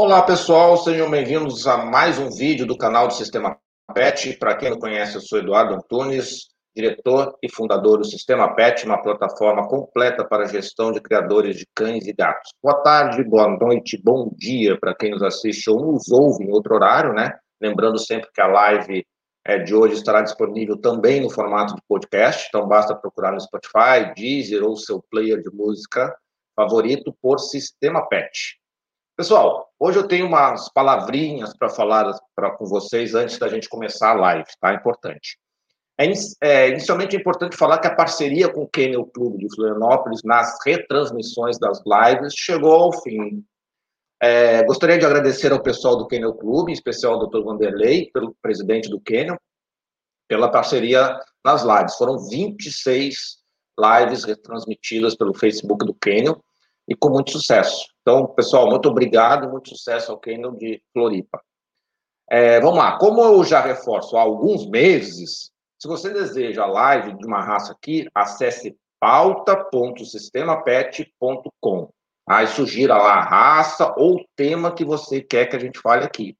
Olá pessoal, sejam bem-vindos a mais um vídeo do canal do Sistema PET. Para quem não conhece, eu sou Eduardo Antunes, diretor e fundador do Sistema PET, uma plataforma completa para gestão de criadores de cães e gatos. Boa tarde, boa noite, bom dia para quem nos assiste ou nos ouve em outro horário, né? Lembrando sempre que a live é, de hoje estará disponível também no formato de podcast, então basta procurar no Spotify, Deezer ou seu player de música favorito por Sistema PET. Pessoal, hoje eu tenho umas palavrinhas para falar pra, com vocês antes da gente começar a live, tá? Importante. É, é, inicialmente é importante falar que a parceria com o Kennel Clube de Florianópolis nas retransmissões das lives chegou ao fim. É, gostaria de agradecer ao pessoal do Kennel Clube, em especial ao Dr. Vanderlei, pelo presidente do Kennel, pela parceria nas lives. Foram 26 lives retransmitidas pelo Facebook do Kennel e com muito sucesso. Então, pessoal, muito obrigado, muito sucesso ao Kennel de Floripa. É, vamos lá, como eu já reforço há alguns meses, se você deseja a live de uma raça aqui, acesse pauta.sistemapet.com. Aí sugira lá a raça ou tema que você quer que a gente fale aqui.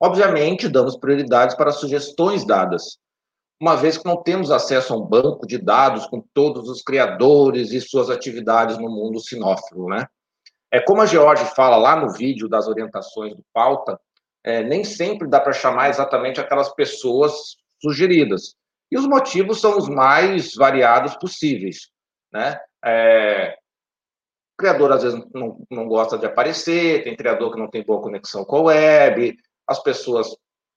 Obviamente, damos prioridades para sugestões dadas, uma vez que não temos acesso a um banco de dados com todos os criadores e suas atividades no mundo sinófilo, né? É como a George fala lá no vídeo das orientações do pauta, é, nem sempre dá para chamar exatamente aquelas pessoas sugeridas. E os motivos são os mais variados possíveis, né? É, o criador às vezes não, não gosta de aparecer, tem criador que não tem boa conexão com a web, as pessoas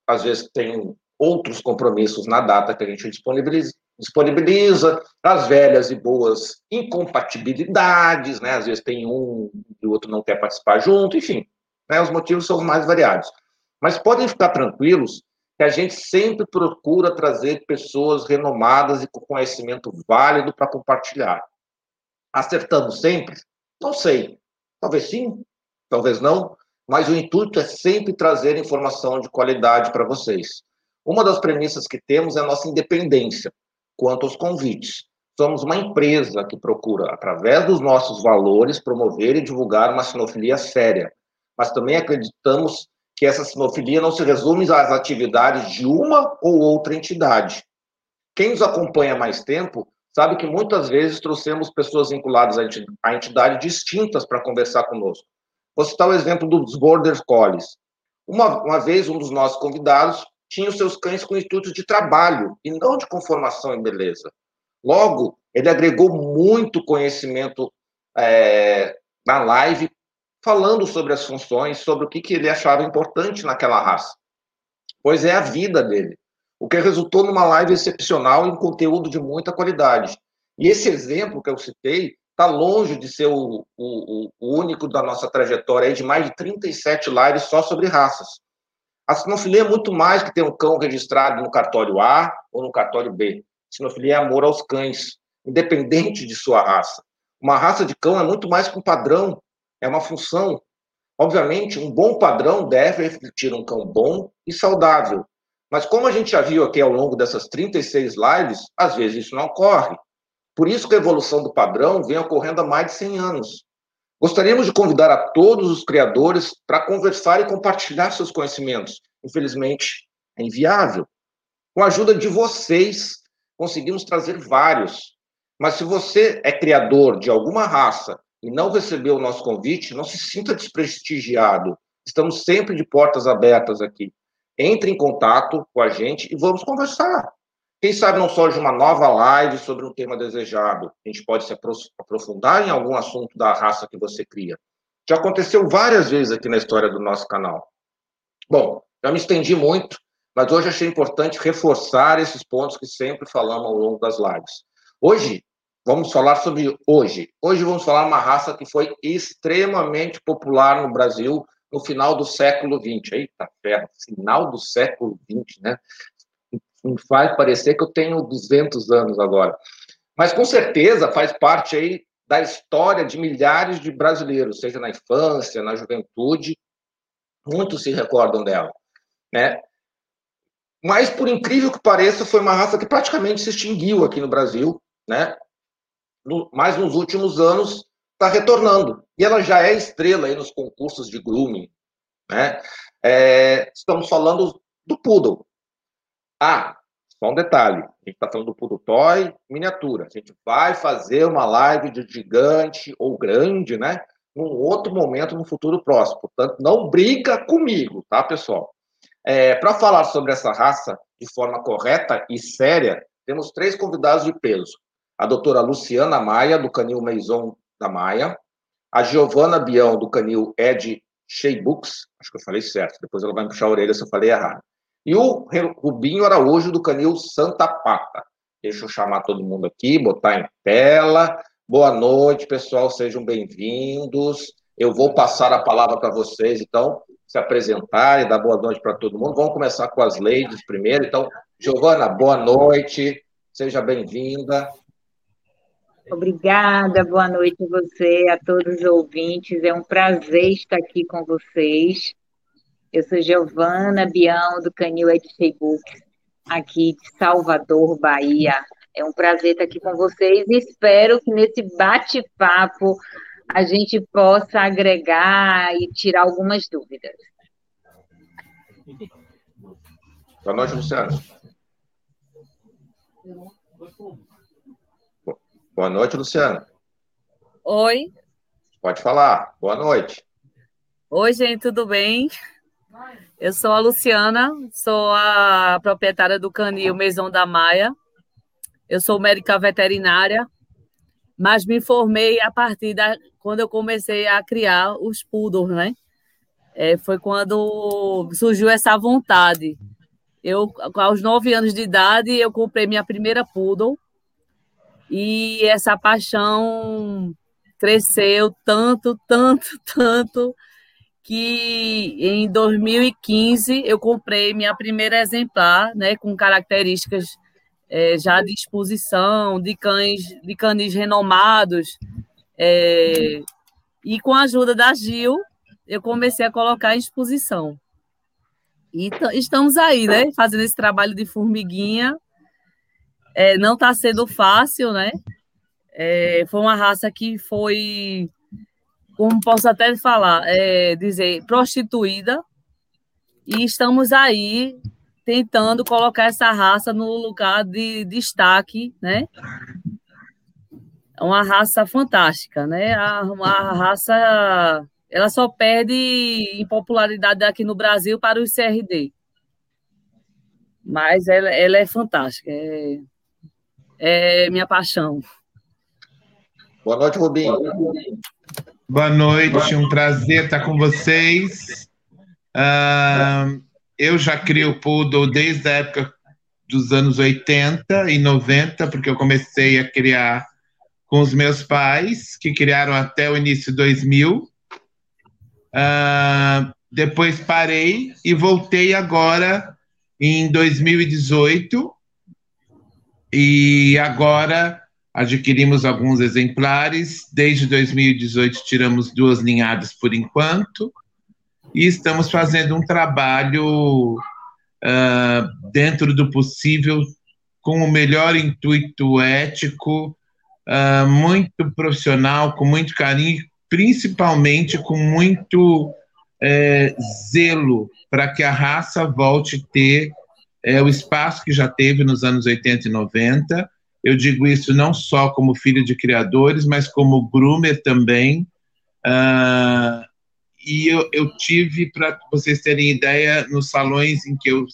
às vezes têm outros compromissos na data que a gente disponibiliza, disponibiliza, as velhas e boas incompatibilidades, né? Às vezes tem um e o outro não quer participar junto, enfim, né? Os motivos são mais variados. Mas podem ficar tranquilos que a gente sempre procura trazer pessoas renomadas e com conhecimento válido para compartilhar. Acertamos sempre? Não sei. Talvez sim, talvez não, mas o intuito é sempre trazer informação de qualidade para vocês. Uma das premissas que temos é a nossa independência quanto aos convites. Somos uma empresa que procura, através dos nossos valores, promover e divulgar uma sinofilia séria, mas também acreditamos que essa sinofilia não se resume às atividades de uma ou outra entidade. Quem nos acompanha há mais tempo sabe que muitas vezes trouxemos pessoas vinculadas a entidades distintas para conversar conosco. Vou citar o exemplo dos Border Collies. Uma, uma vez, um dos nossos convidados tinha os seus cães com intuito de trabalho e não de conformação e beleza. Logo, ele agregou muito conhecimento é, na live, falando sobre as funções, sobre o que, que ele achava importante naquela raça. Pois é a vida dele. O que resultou numa live excepcional em conteúdo de muita qualidade. E esse exemplo que eu citei está longe de ser o, o, o, único da nossa trajetória de mais de 37 lives só sobre raças. A sinofilia é muito mais que ter um cão registrado no cartório A ou no cartório B. Sinofilia é amor aos cães, independente de sua raça. Uma raça de cão é muito mais que um padrão, é uma função. Obviamente, um bom padrão deve refletir um cão bom e saudável. Mas como a gente já viu aqui ao longo dessas 36 lives, às vezes isso não ocorre. Por isso que a evolução do padrão vem ocorrendo há mais de 100 anos. Gostaríamos de convidar a todos os criadores para conversar e compartilhar seus conhecimentos. Infelizmente, é inviável. Com a ajuda de vocês, conseguimos trazer vários. Mas se você é criador de alguma raça e não recebeu o nosso convite, não se sinta desprestigiado. Estamos sempre de portas abertas aqui. Entre em contato com a gente e vamos conversar. Quem sabe não surge uma nova live sobre um tema desejado. A gente pode se aprofundar em algum assunto da raça que você cria. Já aconteceu várias vezes aqui na história do nosso canal. Bom, já me estendi muito, mas hoje achei importante reforçar esses pontos que sempre falamos ao longo das lives. Hoje, vamos falar sobre hoje. Hoje vamos falar uma raça que foi extremamente popular no Brasil no final do século XX. Eita ferro, final do século XX, né? Me faz parecer que eu tenho 200 anos agora. Mas com certeza faz parte aí da história de milhares de brasileiros, seja na infância, na juventude, muitos se recordam dela, né? Mas por incrível que pareça, foi uma raça que praticamente se extinguiu aqui no Brasil, né? No, mas nos últimos anos está retornando. E ela já é estrela aí nos concursos de grooming. Né? É, estamos falando do poodle. Ah, só um detalhe: a gente está falando do toy miniatura. A gente vai fazer uma live de gigante ou grande, né? Num outro momento, no futuro próximo. Portanto, não briga comigo, tá, pessoal? É, Para falar sobre essa raça de forma correta e séria, temos três convidados de peso. A doutora Luciana Maia, do Canil Maison da Maia, a Giovana Bião, do Canil Ed Sheibux, acho que eu falei certo, depois ela vai me puxar a orelha se eu falei errado. E o Rubinho Araújo, do Canil Santa Pata. Deixa eu chamar todo mundo aqui, botar em tela. Boa noite, pessoal, sejam bem-vindos. Eu vou passar a palavra para vocês, então, se apresentarem, dar boa noite para todo mundo. Vamos começar com as ladies primeiro. Então, Giovana, boa noite, seja bem-vinda. Obrigada, boa noite a você, a todos os ouvintes. É um prazer estar aqui com vocês. Eu sou Giovana Bião, do Canil Edifei Books, aqui de Salvador, Bahia. É um prazer estar aqui com vocês e espero que nesse bate-papo a gente possa agregar e tirar algumas dúvidas. Boa noite, Luciano. Boa noite, Luciana. Oi. Pode falar. Boa noite. Oi, gente, tudo bem? Eu sou a Luciana, sou a proprietária do canil Maison da Maia. Eu sou médica veterinária, mas me formei a partir da quando eu comecei a criar os poodles, né? É, foi quando surgiu essa vontade. Eu, aos nove anos de idade, eu comprei minha primeira poodle e essa paixão cresceu tanto, tanto, tanto, que em 2015 eu comprei minha primeira exemplar, né, com características é, já de exposição, de cães, de canis renomados. É, e com a ajuda da Gil, eu comecei a colocar em exposição. E estamos aí, né, fazendo esse trabalho de formiguinha é, não está sendo fácil, né? É, foi uma raça que foi, como posso até falar, é, dizer, prostituída, e estamos aí tentando colocar essa raça no lugar de destaque, né? É uma raça fantástica, né? A, uma raça, ela só perde em popularidade aqui no Brasil para o CRD. Mas ela, ela é fantástica. É, é minha paixão. Boa noite, Rubinho. Boa noite, um prazer estar com vocês. Uh, eu já crio Poodle desde a época dos anos 80 e 90, porque eu comecei a criar com os meus pais, que criaram até o início de 2000. Uh, depois parei e voltei agora em 2018 e agora adquirimos alguns exemplares. Desde 2018 tiramos duas linhadas por enquanto e estamos fazendo um trabalho uh, dentro do possível com o melhor intuito ético, uh, muito profissional, com muito carinho, principalmente com muito é, zelo para que a raça volte a ter é, o espaço que já teve nos anos 80 e 90. Eu digo isso não só como filho de criadores, mas como groomer também. Uh, e eu, eu tive, para vocês terem ideia, nos salões em que eu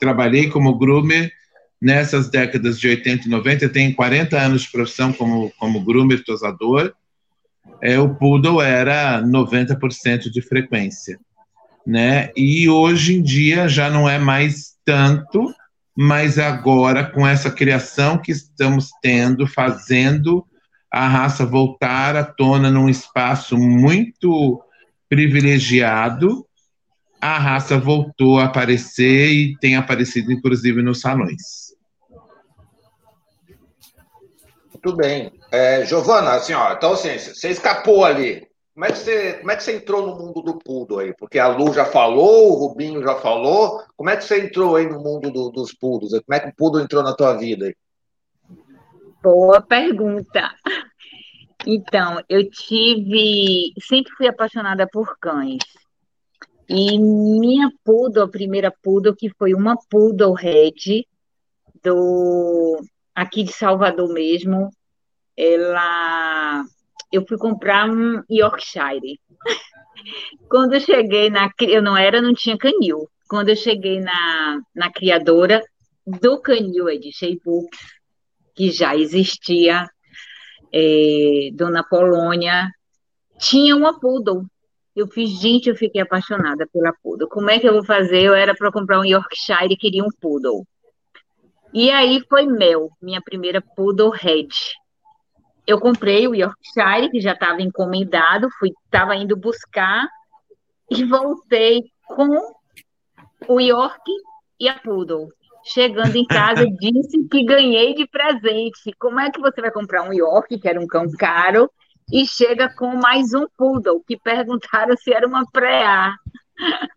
trabalhei como groomer, nessas décadas de 80 e 90, eu tenho 40 anos de profissão como, como groomer tosador, é, o poodle era 90% de frequência. Né? E hoje em dia já não é mais tanto, mas agora com essa criação que estamos tendo, fazendo a raça voltar à tona num espaço muito privilegiado, a raça voltou a aparecer e tem aparecido inclusive nos salões. Muito bem. É, Giovana, assim, ó, então assim, você escapou ali. Como é, que você, como é que você entrou no mundo do Pudo aí? Porque a Lu já falou, o Rubinho já falou. Como é que você entrou aí no mundo do, dos Pudos? Como é que o Pudo entrou na tua vida aí? Boa pergunta. Então, eu tive. Sempre fui apaixonada por cães. E minha poodle, a primeira poodle, que foi uma poodle red, do, aqui de Salvador mesmo, ela, eu fui comprar um Yorkshire. Quando eu cheguei na, eu não era, não tinha canil. Quando eu cheguei na, na criadora do canil é de Books, que já existia, é, Dona Polônia, tinha uma poodle. Eu fiz, gente, eu fiquei apaixonada pela poodle. Como é que eu vou fazer? Eu era para comprar um Yorkshire e queria um poodle. E aí foi Mel, minha primeira poodle red. Eu comprei o Yorkshire, que já estava encomendado, fui, estava indo buscar e voltei com o York e a poodle. Chegando em casa, disse que ganhei de presente. Como é que você vai comprar um York, que era um cão caro, e chega com mais um poodle, que perguntaram se era uma preá.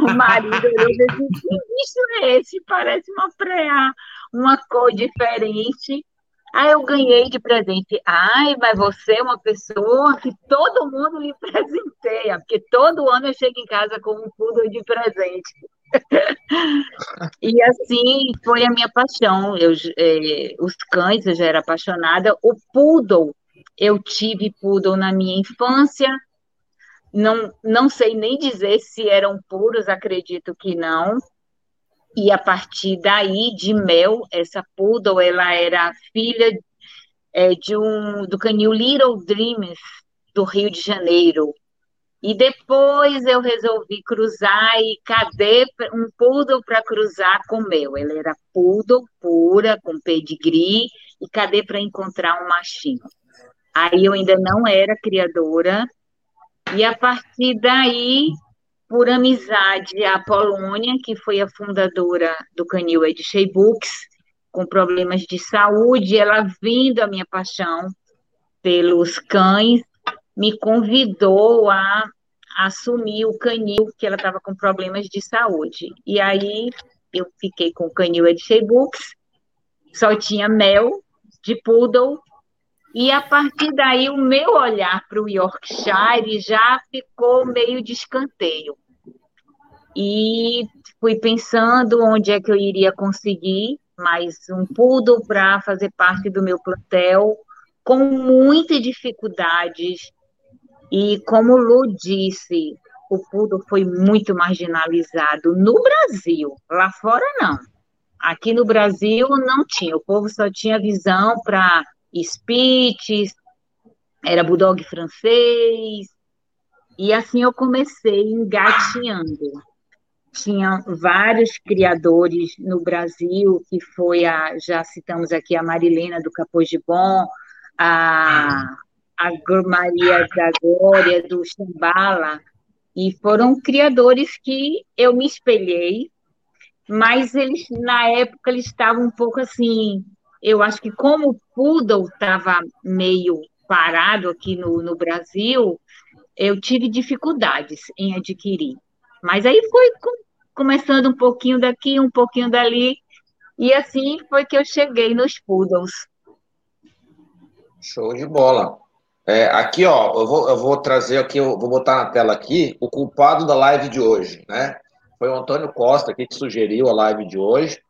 O marido olhou e disse, que bicho é esse? Parece uma preá, uma cor diferente. Aí eu ganhei de presente. Ai, mas você é uma pessoa que todo mundo lhe presenteia, porque todo ano eu chego em casa com um poodle de presente. e assim foi a minha paixão. Eu, é, os cães eu já era apaixonada. O poodle, eu tive poodle na minha infância. Não, não sei nem dizer se eram puros, acredito que não. E a partir daí, de Mel, essa poodle, ela era filha é, de um do canil Little Dreams do Rio de Janeiro. E depois eu resolvi cruzar e cadê um poodle para cruzar com meu? Ele era poodle pura, com pedigree, e cadê para encontrar um machinho? Aí eu ainda não era criadora, e a partir daí, por amizade, a Polônia, que foi a fundadora do Canil Ed Books, com problemas de saúde, ela vindo a minha paixão pelos cães, me convidou a assumir o canil, que ela estava com problemas de saúde. E aí eu fiquei com o canil Edshey Books, só tinha mel de poodle, e a partir daí o meu olhar para o Yorkshire já ficou meio de escanteio. E fui pensando onde é que eu iria conseguir mais um poodle para fazer parte do meu plantel, com muitas dificuldades, e como o Lu disse, o poodle foi muito marginalizado no Brasil, lá fora não. Aqui no Brasil não tinha, o povo só tinha visão para Spitz, era bulldog francês, e assim eu comecei engatinhando. Tinha vários criadores no Brasil, que foi a, já citamos aqui a Marilena do Capôs de Bom, a a Maria da Glória, do Chambala, e foram criadores que eu me espelhei, mas eles, na época, eles estavam um pouco assim, eu acho que como o Poodle estava meio parado aqui no, no Brasil, eu tive dificuldades em adquirir. Mas aí foi começando um pouquinho daqui, um pouquinho dali, e assim foi que eu cheguei nos Poodles. Show de bola. É, aqui, ó, eu vou, eu vou trazer aqui, eu vou botar na tela aqui o culpado da live de hoje, né? Foi o Antônio Costa aqui que sugeriu a live de hoje,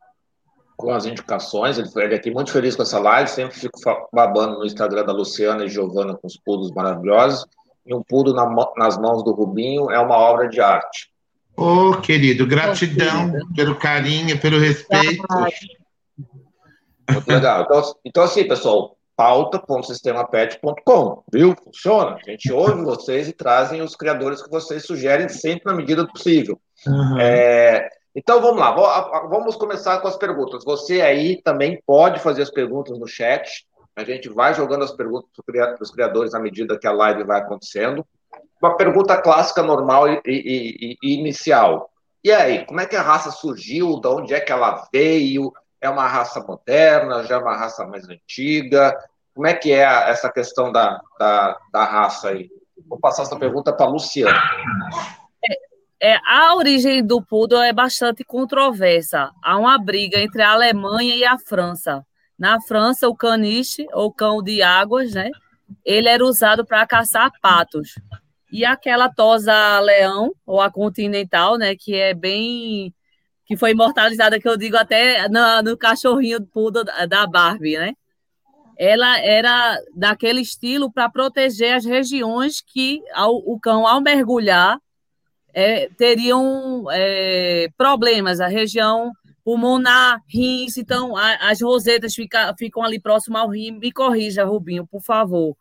com as indicações. Ele foi ele aqui muito feliz com essa live, sempre fico babando no Instagram da Luciana e Giovana com os pulos maravilhosos. E um pulo na, nas mãos do Rubinho é uma obra de arte. Ô, oh, querido, gratidão oh, pelo carinho, pelo respeito. Muito legal. Então, então assim, pessoal, pauta.sistemapet.com, viu? Funciona. A gente ouve vocês e trazem os criadores que vocês sugerem sempre na medida do possível. Uhum. É, então vamos lá, vamos começar com as perguntas. Você aí também pode fazer as perguntas no chat. A gente vai jogando as perguntas para os criadores à medida que a live vai acontecendo. Uma pergunta clássica, normal e, e, e inicial. E aí, como é que a raça surgiu? De onde é que ela veio? É uma raça moderna? Já é uma raça mais antiga? Como é que é essa questão da, da, da raça aí? Vou passar essa pergunta para a Luciana. É, a origem do poodle é bastante controversa. Há uma briga entre a Alemanha e a França. Na França, o caniche, ou cão de águas, né? Ele era usado para caçar patos. e aquela tosa leão, ou a continental, né, que é bem que foi imortalizada, que eu digo até no, no cachorrinho pudo da Barbie, né? Ela era daquele estilo para proteger as regiões que ao, o cão, ao mergulhar, é, teriam é, problemas, a região pulmonar, rins, então a, as rosetas fica, ficam ali próximo ao rim. Me corrija, Rubinho, por favor.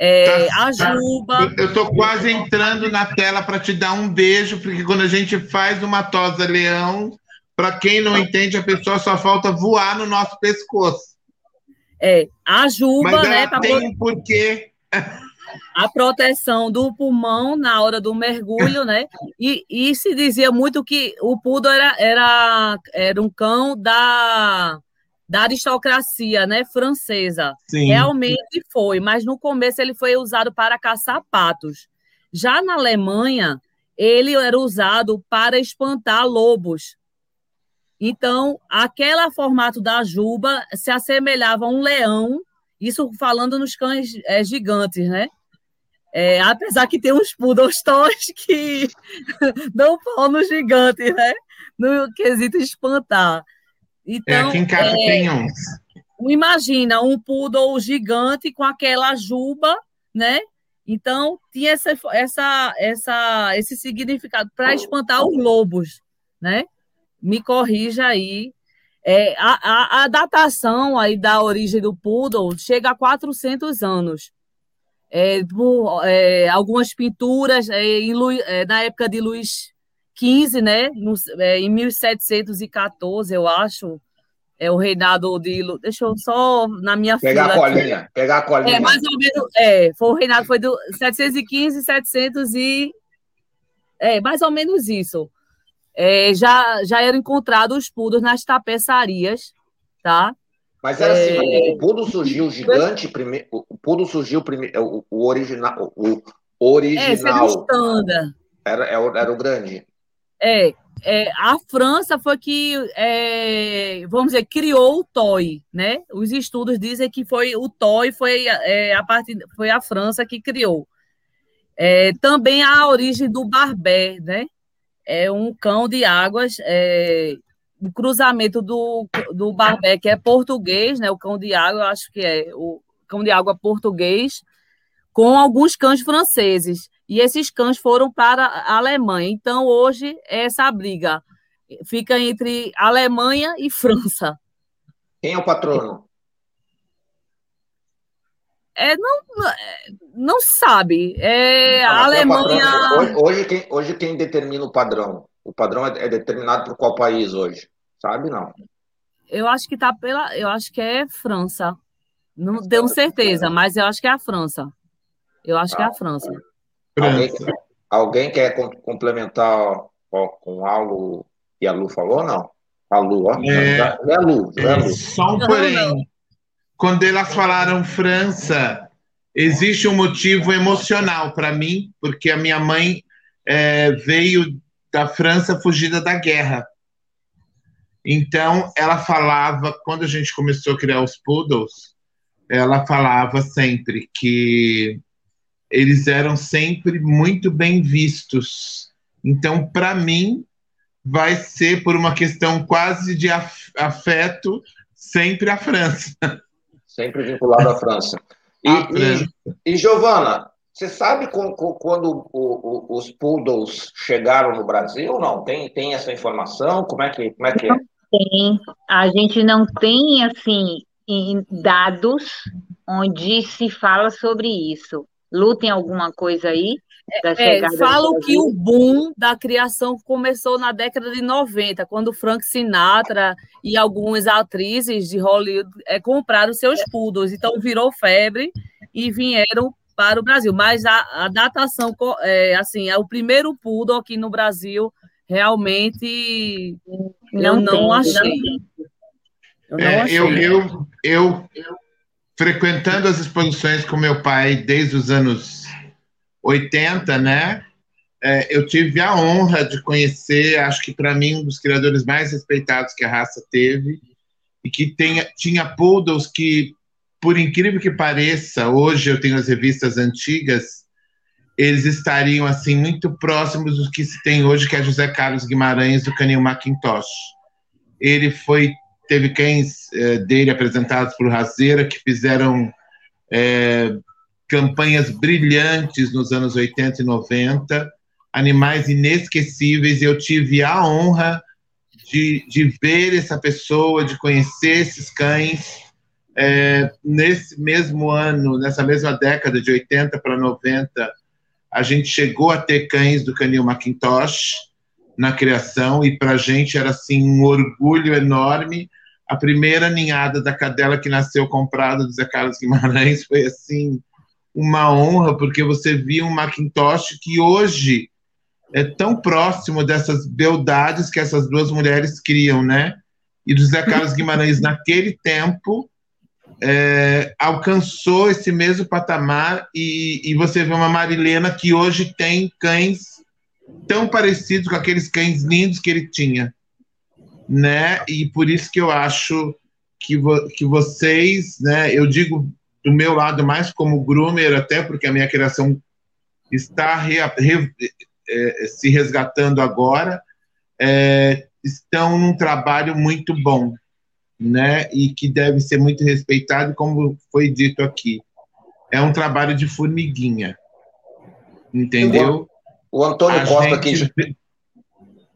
É, tá, a juba. Eu estou quase entrando na tela para te dar um beijo, porque quando a gente faz uma tosa leão, para quem não entende, a pessoa só falta voar no nosso pescoço. É, a juba, Mas né? Tem um porquê. A proteção do pulmão na hora do mergulho, né? E, e se dizia muito que o poodle era, era, era um cão da da aristocracia né, francesa. Sim. Realmente foi, mas no começo ele foi usado para caçar patos. Já na Alemanha, ele era usado para espantar lobos. Então, aquele formato da juba se assemelhava a um leão, isso falando nos cães é, gigantes, né? É, apesar que tem uns poodles que dão pau no gigante, né? No quesito espantar. Então, é, aqui em casa é, tem uns. Imagina um poodle gigante com aquela juba, né? Então, tinha essa, essa, essa, esse significado para espantar os lobos, né? Me corrija aí. É, a, a, a, datação aí da origem do poodle chega a 400 anos. É, é, algumas pinturas é, em, é, na época de Luís 15, né? No, é, em 1714, eu acho, é o reinado de. Deixa eu só na minha Pegar a colinha, pegar a colinha. É, mais ou menos. É, foi o reinado foi do 715, 700 e. É, mais ou menos isso. É, já, já eram encontrados os pudos nas tapeçarias, tá? Mas era assim, é... o pudo surgiu gigante primeiro, o pudo surgiu primeiro, o, o original, o original. É, era, era, era o grande. É, é, a França foi que, é, vamos dizer, criou o toy, né? Os estudos dizem que foi o toy foi é, a parte, foi a França que criou. É, também a origem do barbé, né? É um cão de águas, é, o cruzamento do, do barbé, que é português, né? O cão de água, eu acho que é o cão de água português, com alguns cães franceses e esses cães foram para a Alemanha. Então, hoje, essa briga fica entre Alemanha e França. Quem é o patrono? É, não, não sabe. É, ah, a Alemanha. É hoje, hoje, quem, hoje, quem determina o padrão? O padrão é, é determinado por qual país hoje? Sabe, não? Eu acho que tá pela. Eu acho que é França. Não tenho certeza, mas eu acho que é a França. Eu acho ah, que é a França. Alguém, alguém, quer complementar ó, com algo que a Lu falou, não? A Lu, ó. É, é a Lu, é a Lu. Só um porém. Quando elas falaram França, existe um motivo emocional para mim, porque a minha mãe é, veio da França fugida da guerra. Então, ela falava, quando a gente começou a criar os poodles, ela falava sempre que eles eram sempre muito bem vistos. Então, para mim, vai ser por uma questão quase de afeto, sempre a França. Sempre vinculado à França. E, França. e, e Giovana, você sabe quando o, o, os poodles chegaram no Brasil? Não tem, tem essa informação? Como é que, como é que é? Tem. A gente não tem assim dados onde se fala sobre isso. Lu, tem alguma coisa aí? É, falam que o boom da criação começou na década de 90, quando Frank Sinatra e algumas atrizes de Hollywood é, compraram seus poodles. Então virou febre e vieram para o Brasil. Mas a, a datação, é, assim, é o primeiro poodle aqui no Brasil, realmente não eu não tem, achei. Eu, não é, achei. eu, eu, eu, eu frequentando as exposições com meu pai desde os anos 80, né? É, eu tive a honra de conhecer, acho que para mim, um dos criadores mais respeitados que a raça teve, e que tenha, tinha poodles que, por incrível que pareça, hoje eu tenho as revistas antigas, eles estariam assim muito próximos do que se tem hoje, que é José Carlos Guimarães do Canil Macintosh. Ele foi teve cães é, dele apresentados por Razeira que fizeram é, campanhas brilhantes nos anos 80 e 90, animais inesquecíveis. Eu tive a honra de, de ver essa pessoa, de conhecer esses cães. É, nesse mesmo ano, nessa mesma década de 80 para 90, a gente chegou a ter cães do canil Macintosh na criação e para a gente era assim um orgulho enorme. A primeira ninhada da cadela que nasceu comprada do Zé Carlos Guimarães foi assim uma honra porque você via um Macintosh que hoje é tão próximo dessas beldades que essas duas mulheres criam, né? E do José Carlos Guimarães, naquele tempo, é, alcançou esse mesmo patamar e, e, você vê uma Marilena que hoje tem cães tão parecidos com aqueles cães lindos que ele tinha, né? E por isso que eu acho que, vo, que vocês, né? Eu digo do meu lado mais como groomer, até porque a minha criação está re, re, é, se resgatando agora, é, estão num trabalho muito bom, né? E que deve ser muito respeitado, como foi dito aqui. É um trabalho de formiguinha, entendeu? O, Antônio A Costa gente... aqui.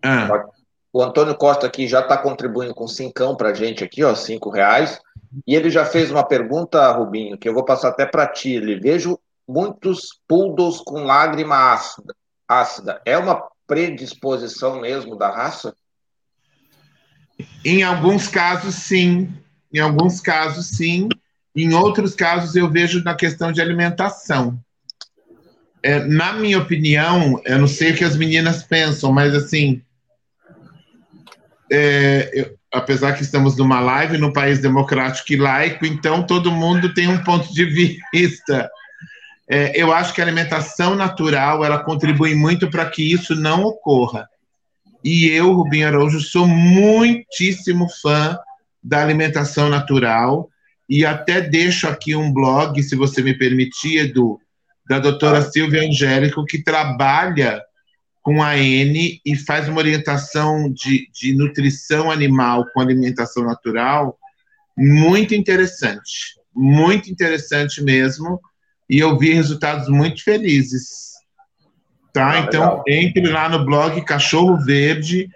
Ah. O Antônio Costa aqui já está contribuindo com cincão para a gente aqui, ó, cinco reais. E ele já fez uma pergunta, Rubinho, que eu vou passar até para ti. Ele vejo muitos poodles com lágrima ácida ácida é uma predisposição mesmo da raça? Em alguns casos, sim. Em alguns casos, sim. Em outros casos, eu vejo na questão de alimentação. É, na minha opinião, eu não sei o que as meninas pensam, mas assim, é, eu, apesar que estamos numa live num país democrático e laico, então todo mundo tem um ponto de vista. É, eu acho que a alimentação natural ela contribui muito para que isso não ocorra. E eu, Rubinho Araújo, sou muitíssimo fã da alimentação natural. E até deixo aqui um blog, se você me permitir, Edu, da doutora Silvia Angélico, que trabalha com a N e faz uma orientação de, de nutrição animal com alimentação natural muito interessante, muito interessante mesmo. E eu vi resultados muito felizes. Tá? Ah, então, entre lá no blog Cachorro Verde,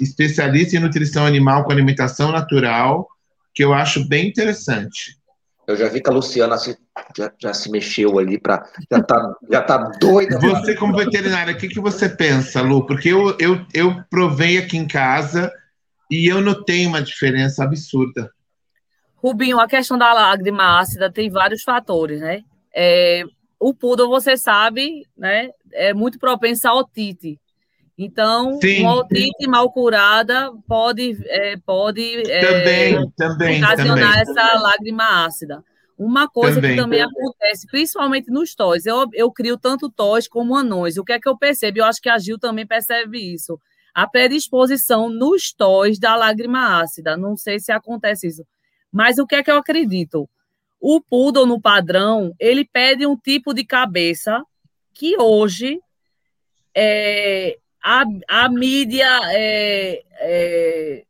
especialista em nutrição animal com alimentação natural, que eu acho bem interessante. Eu já vi que a Luciana se, já, já se mexeu ali para já tá, já tá doida. Você, como veterinária, o que, que você pensa, Lu? Porque eu, eu, eu provei aqui em casa e eu notei uma diferença absurda. Rubinho, a questão da lágrima ácida tem vários fatores, né? É, o poodle, você sabe, né, é muito propenso à otite. Então, Sim. uma otite mal curada pode, é, pode também, é, também, ocasionar também. essa lágrima ácida. Uma coisa também. que também acontece, principalmente nos toys, eu, eu crio tanto toys como anões. O que é que eu percebo? Eu acho que a Gil também percebe isso. A predisposição nos toys da lágrima ácida. Não sei se acontece isso. Mas o que é que eu acredito? O poodle no padrão, ele pede um tipo de cabeça que hoje é, a, a mídia, é, é,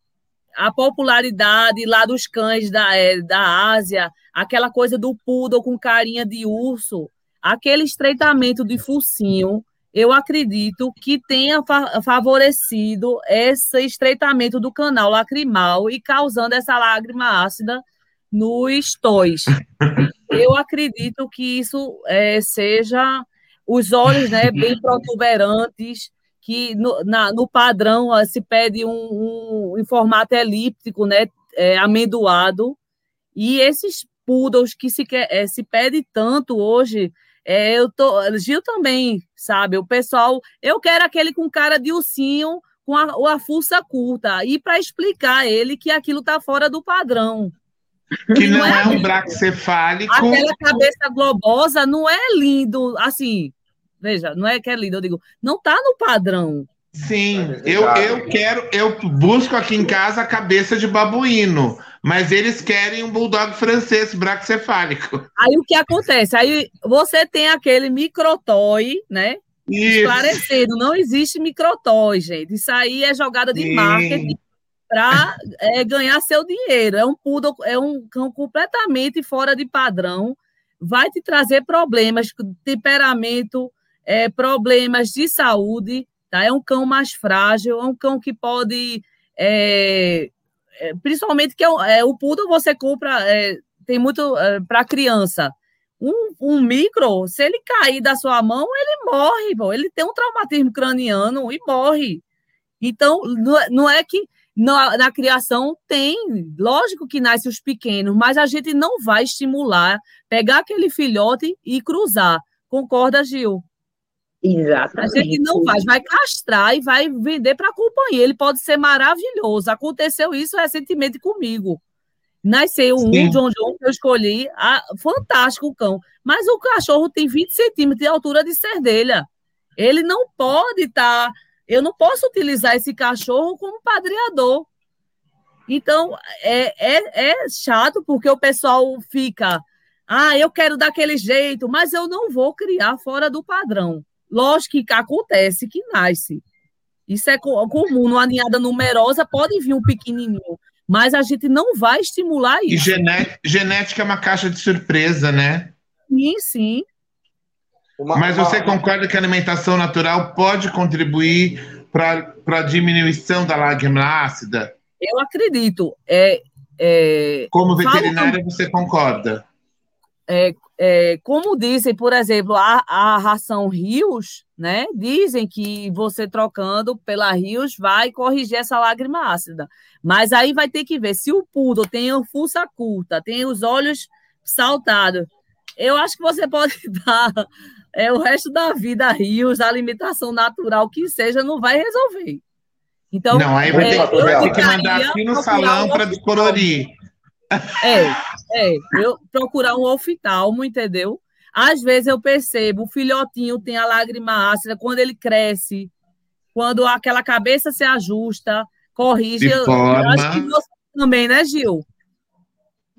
a popularidade lá dos cães da, é, da Ásia, aquela coisa do poodle com carinha de urso, aquele estreitamento de focinho, eu acredito que tenha fa favorecido esse estreitamento do canal lacrimal e causando essa lágrima ácida nos toys. Eu acredito que isso é, seja os olhos né, bem protuberantes, que no, na, no padrão se pede um, um, em formato elíptico, né, é, amendoado, e esses poodles que se, quer, é, se pede tanto hoje, é, eu tô, Gil também, sabe, o pessoal, eu quero aquele com cara de ursinho, com a, a curta, e para explicar ele que aquilo está fora do padrão. Que não, não é, é um bracefálico. Aquela cabeça globosa não é lindo, assim, veja, não é que é lindo, eu digo, não está no padrão. Sim, eu, eu quero, eu busco aqui em casa a cabeça de babuíno, mas eles querem um bulldog francês braxcefálico. Aí o que acontece? Aí você tem aquele microtoy, né? Isso. Esclarecido, não existe microtoy, gente. Isso aí é jogada de Sim. marketing para é, ganhar seu dinheiro. É um poodle, é um cão completamente fora de padrão. Vai te trazer problemas, temperamento, é, problemas de saúde. Tá? É um cão mais frágil, é um cão que pode. É, é principalmente que é, é, o poodle você compra, é, tem muito para criança. Um, um, micro, se ele cair da sua mão, ele morre, pô. ele tem um traumatismo craniano e morre. Então, não é que na, na, criação tem, lógico que nasce os pequenos, mas a gente não vai estimular, pegar aquele filhote e cruzar. Concorda, Gil? Exatamente. A gente não vai, vai castrar e vai vender para a companhia. Ele pode ser maravilhoso. Aconteceu isso recentemente comigo. Nasceu um Sim. John John que eu escolhi, ah, fantástico o cão. Mas o cachorro tem 20 centímetros de altura de cerdelha. Ele não pode estar. Tá eu não posso utilizar esse cachorro como padreador. Então, é, é, é chato porque o pessoal fica, ah, eu quero daquele jeito, mas eu não vou criar fora do padrão. Lógico que acontece que nasce. Isso é comum, numa ninhada numerosa pode vir um pequenininho, mas a gente não vai estimular isso. E genética é uma caixa de surpresa, né? Sim, sim. Uma, Mas você uma... concorda que a alimentação natural pode contribuir para a diminuição da lágrima ácida? Eu acredito. É, é... Como veterinária, você concorda? É, é, como dizem, por exemplo, a, a ração Rios, né? Dizem que você trocando pela Rios vai corrigir essa lágrima ácida. Mas aí vai ter que ver se o pudo tem a fuça curta, tem os olhos saltados. Eu acho que você pode dar é, o resto da vida, rios, alimentação natural que seja, não vai resolver. Então, não, aí vai é, ter, que mandar aqui no salão para descolorir. É, é, eu procurar um oftalmo, entendeu? Às vezes eu percebo, o filhotinho tem a lágrima ácida, quando ele cresce, quando aquela cabeça se ajusta, corrige. eu, eu acho que você também, né, Gil?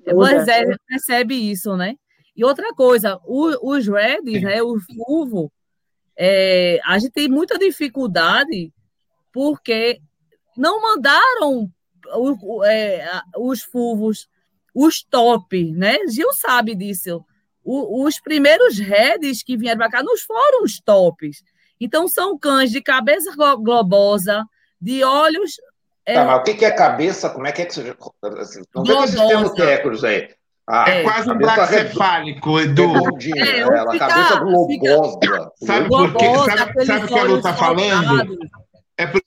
Você percebe isso, né? E outra coisa, o, os Reds, né, o fulvo, é, a gente tem muita dificuldade porque não mandaram o, é, os fulvos, os top, né? Gil sabe disso. O, os primeiros Reds que vieram para cá não foram os tops. Então, são cães de cabeça globosa, de olhos. É, tá, mas o que é cabeça? Como é que é que você. Não tem esses termos técnicos aí. Ah, é quase um braxefálico, Edu. É, ela, fica, cabeça globosa. Sabe por quê? Sabe, sabe o que a Lu está falando? É por,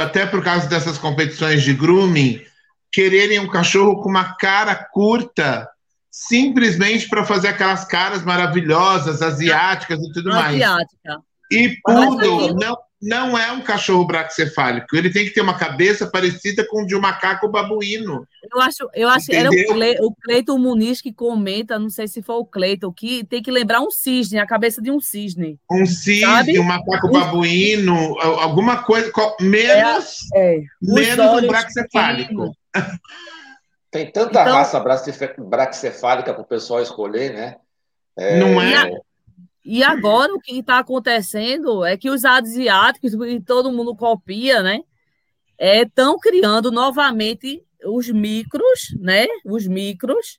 até por causa dessas competições de grooming, quererem um cachorro com uma cara curta, simplesmente para fazer aquelas caras maravilhosas, asiáticas e tudo mais. Asiática. E poodle não, não é um cachorro braxefálico. Ele tem que ter uma cabeça parecida com de um macaco babuíno. Eu acho, eu acho era o, Cleiton Muniz que comenta, não sei se foi o Cleiton, que tem que lembrar um cisne, a cabeça de um cisne. Um cisne, sabe? um macaco babuíno, alguma coisa, menos, é, é. menos um braxefálico. Tem tanta então, raça braxefálica para o pessoal escolher, né? É, não é? E agora o que está acontecendo é que os asiáticos, e todo mundo copia, né? Estão é, criando novamente os micros, né? Os micros,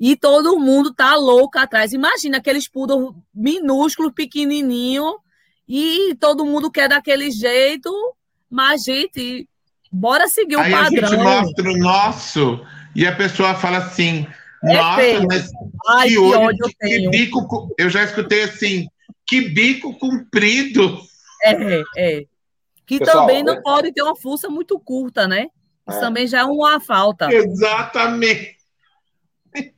e todo mundo tá louco atrás. Imagina aqueles poodle minúsculos, pequenininho, e todo mundo quer daquele jeito, mas, gente, bora seguir o Aí padrão. a gente mostra o nosso, e a pessoa fala assim, é nossa, feio. mas Ai, que, olho, que bico. Eu já escutei assim, que bico comprido. É, é. Que Pessoal, também não é... pode ter uma força muito curta, né? Isso é. também já é uma falta. Exatamente.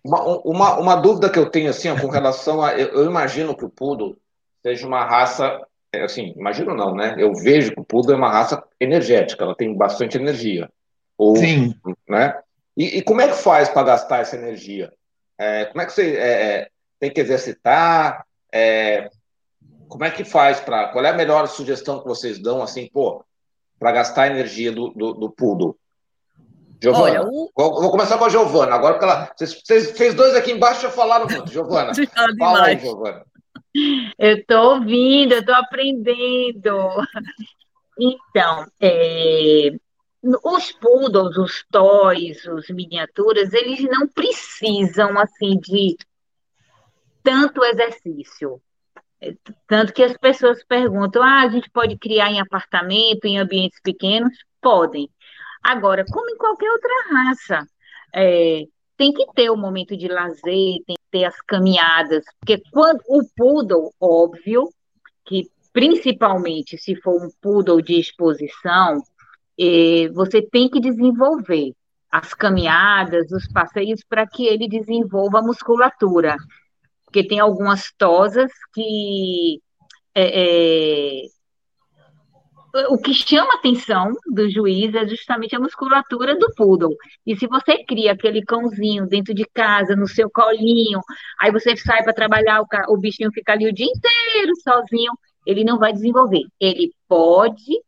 Uma, uma, uma, dúvida que eu tenho assim com relação a. Eu, eu, imagino que o Poodle seja uma raça. É, assim, imagino não, né? Eu vejo que o Poodle é uma raça energética, ela tem bastante energia. Ou, Sim. Né? E, e como é que faz para gastar essa energia? É, como é que você é, é, tem que exercitar? É, como é que faz para. Qual é a melhor sugestão que vocês dão, assim, pô, para gastar a energia do, do, do poodle? Giovana, Olha, o... vou, começar com a Giovana, agora porque ela. Vocês, vocês dois aqui embaixo já falaram muito. Giovana, fala aí, Giovana. Eu estou ouvindo, eu estou aprendendo. Então, é, os poodles, os toys, os miniaturas, eles não precisam assim de tanto exercício. É, tanto que as pessoas perguntam: ah, a gente pode criar em apartamento, em ambientes pequenos? Podem. Agora, como em qualquer outra raça, é, tem que ter o um momento de lazer, tem que ter as caminhadas, porque quando o poodle, óbvio, que principalmente se for um poodle de exposição, eh, você tem que desenvolver as caminhadas, os passeios para que ele desenvolva a musculatura, porque tem algumas tosas que é, é, o que chama a atenção do juiz é justamente a musculatura do poodle. E se você cria aquele cãozinho dentro de casa, no seu colinho, aí você sai para trabalhar, o, o bichinho fica ali o dia inteiro sozinho, ele não vai desenvolver. Ele pode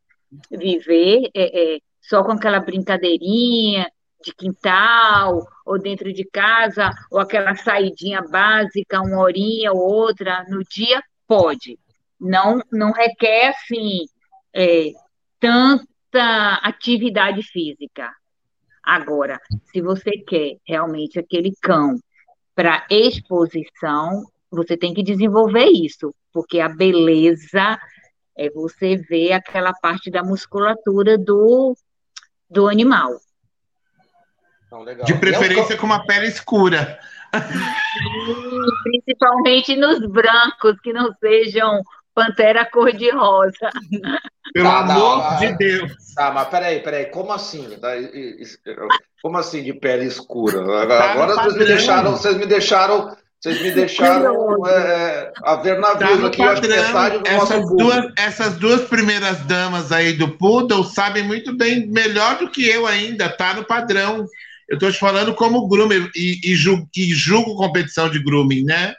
viver é, é, só com aquela brincadeirinha de quintal, ou dentro de casa, ou aquela saidinha básica, uma horinha ou outra no dia, pode. Não, não requer, assim, é, tanta atividade física. Agora, se você quer realmente aquele cão para exposição, você tem que desenvolver isso, porque a beleza é você ver aquela parte da musculatura do, do animal. De preferência com uma pele escura. Principalmente nos brancos, que não sejam pantera cor-de-rosa. Pelo tá, amor tá, de Deus. Tá, mas peraí, peraí, como assim? Tá, como assim de pele escura? Tá agora vocês me deixaram, vocês me deixaram vocês me deixaram é, a ver navios tá aqui, padrão, acho que metade do essas nosso duas, Essas duas primeiras damas aí do Poodle sabem muito bem, melhor do que eu ainda, tá no padrão. Eu estou te falando como groomer e, e, julgo, e julgo competição de grooming, né?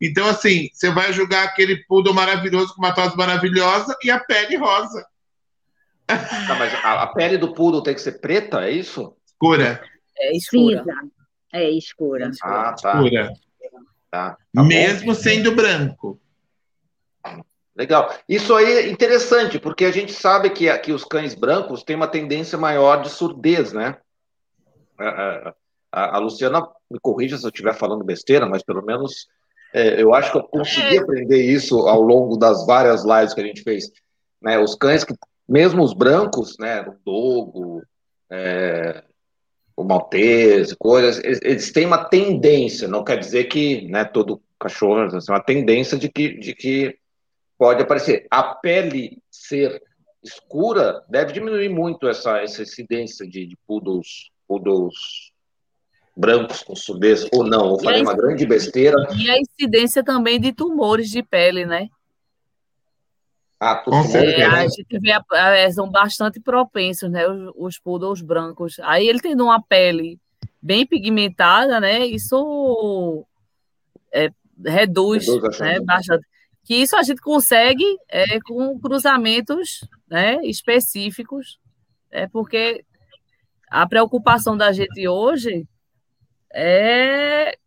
Então, assim, você vai julgar aquele poodle maravilhoso com uma tosse maravilhosa e a pele rosa. Tá, mas a, a, pele do poodle tem que ser preta, é isso? Escura. É escura. É escura. Ah, tá. Escura. Tá, tá Mesmo sendo branco. Legal. Isso aí é interessante, porque a gente sabe que, que os cães brancos têm uma tendência maior de surdez, né? A, a, a Luciana me corrija se eu estiver falando besteira, mas pelo menos é, eu acho que eu consegui é. aprender isso ao longo das várias lives que a gente fez. Né? Os cães que, mesmo os brancos, né, o dogo, é, o maltese, coisas, eles, eles, têm uma tendência, não quer dizer que né, todo cachorro, é uma tendência de que, de que pode aparecer. A pele ser escura deve diminuir muito essa, essa incidência de, de poodles, poodles brancos com surdez, ou não, eu falei uma grande besteira. E a incidência também de tumores de pele, né? Ah, com certeza. É, a gente vê, é, são bastante propensos, né, os, os poodles brancos. Aí ele tendo uma pele bem pigmentada, né, isso é, reduz, reduz né, bastante. Que isso a gente consegue é, com cruzamentos né, específicos, é porque a preocupação da gente hoje é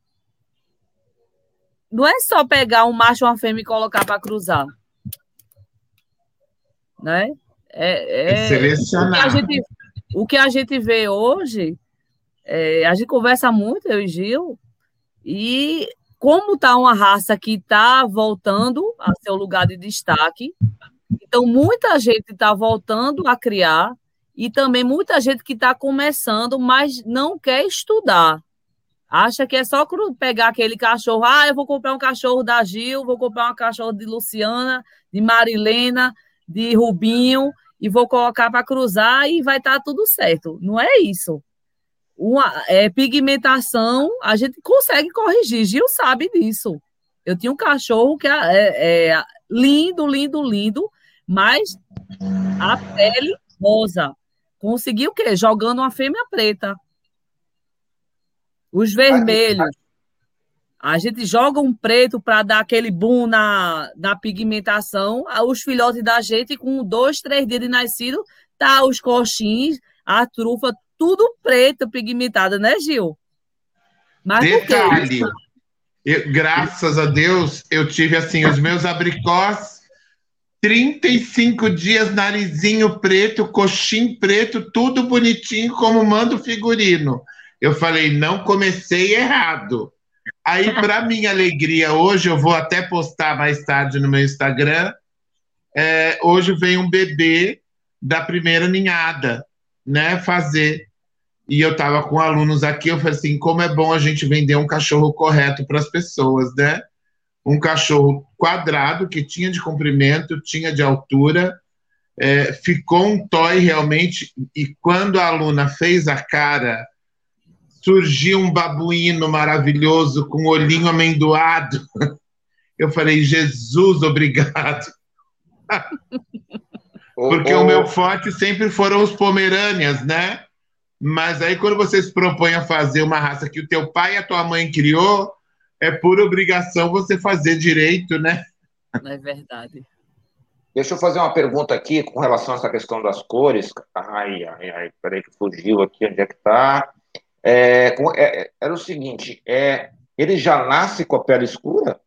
não é só pegar um macho e uma fêmea e colocar para cruzar né? É, é, Selecionar. O que, a gente, o que a gente vê hoje, é, a gente conversa muito, eu e Gil, e como está uma raça que está voltando a seu lugar de destaque, então muita gente está voltando a criar e também muita gente que está começando, mas não quer estudar. Acha que é só pegar aquele cachorro. Ah, eu vou comprar um cachorro da Gil, vou comprar um cachorro de Luciana, de Marilena, de Rubinho e vou colocar para cruzar e vai estar tá tudo certo. Não é isso. Uma é, pigmentação, a gente consegue corrigir. Gil sabe disso. Eu tinha um cachorro que é, é, é lindo, lindo, lindo, mas a pele rosa. Conseguiu o quê? Jogando uma fêmea preta. Os vermelhos. A gente joga um preto para dar aquele boom na, na pigmentação. Os filhotes da gente, com dois, três dias de nascido, tá os coxins, a trufa tudo preto, pigmentada, né, Gil? Mas Detalhe, eu, graças a Deus, eu tive assim, os meus abricós, 35 dias, narizinho preto, coxim preto, tudo bonitinho, como manda o figurino. Eu falei, não comecei errado. Aí, para minha alegria, hoje eu vou até postar mais tarde no meu Instagram. É, hoje vem um bebê da primeira ninhada, né? Fazer. E eu estava com alunos aqui, eu falei assim, como é bom a gente vender um cachorro correto para as pessoas, né? Um cachorro quadrado, que tinha de comprimento, tinha de altura, é, ficou um toy realmente, e quando a aluna fez a cara, surgiu um babuíno maravilhoso com um olhinho amendoado. Eu falei, Jesus, obrigado. Porque o meu forte sempre foram os pomerâneas, né? Mas aí quando você se propõe a fazer uma raça que o teu pai e a tua mãe criou, é por obrigação você fazer direito, né? É verdade. Deixa eu fazer uma pergunta aqui com relação a essa questão das cores. Ai, ai, ai, peraí que fugiu aqui, onde é que tá? É, é, era o seguinte, é, ele já nasce com a pele escura?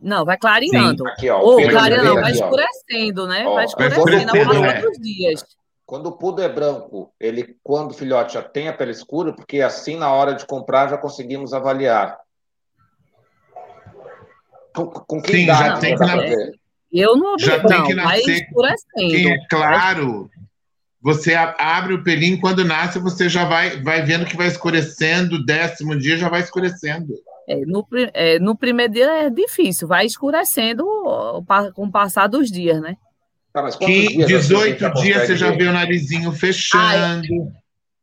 Não, vai clareando. Aqui, ó, Ou clareando, vai escurecendo, né? Ó, vai escurecendo ao passar dos dias. Quando o pudo é branco, ele, quando o filhote já tem a pele escura, porque assim na hora de comprar já conseguimos avaliar. Com, com que Sim, idade já tem que nascer. Eu não já não, tem que nascer. Quem é claro, você abre o pelinho, quando nasce, você já vai, vai vendo que vai escurecendo, décimo dia já vai escurecendo. É, no, é, no primeiro dia é difícil, vai escurecendo com o passar dos dias, né? Tá, que dias 18 dias você já vê o narizinho fechando. Ai,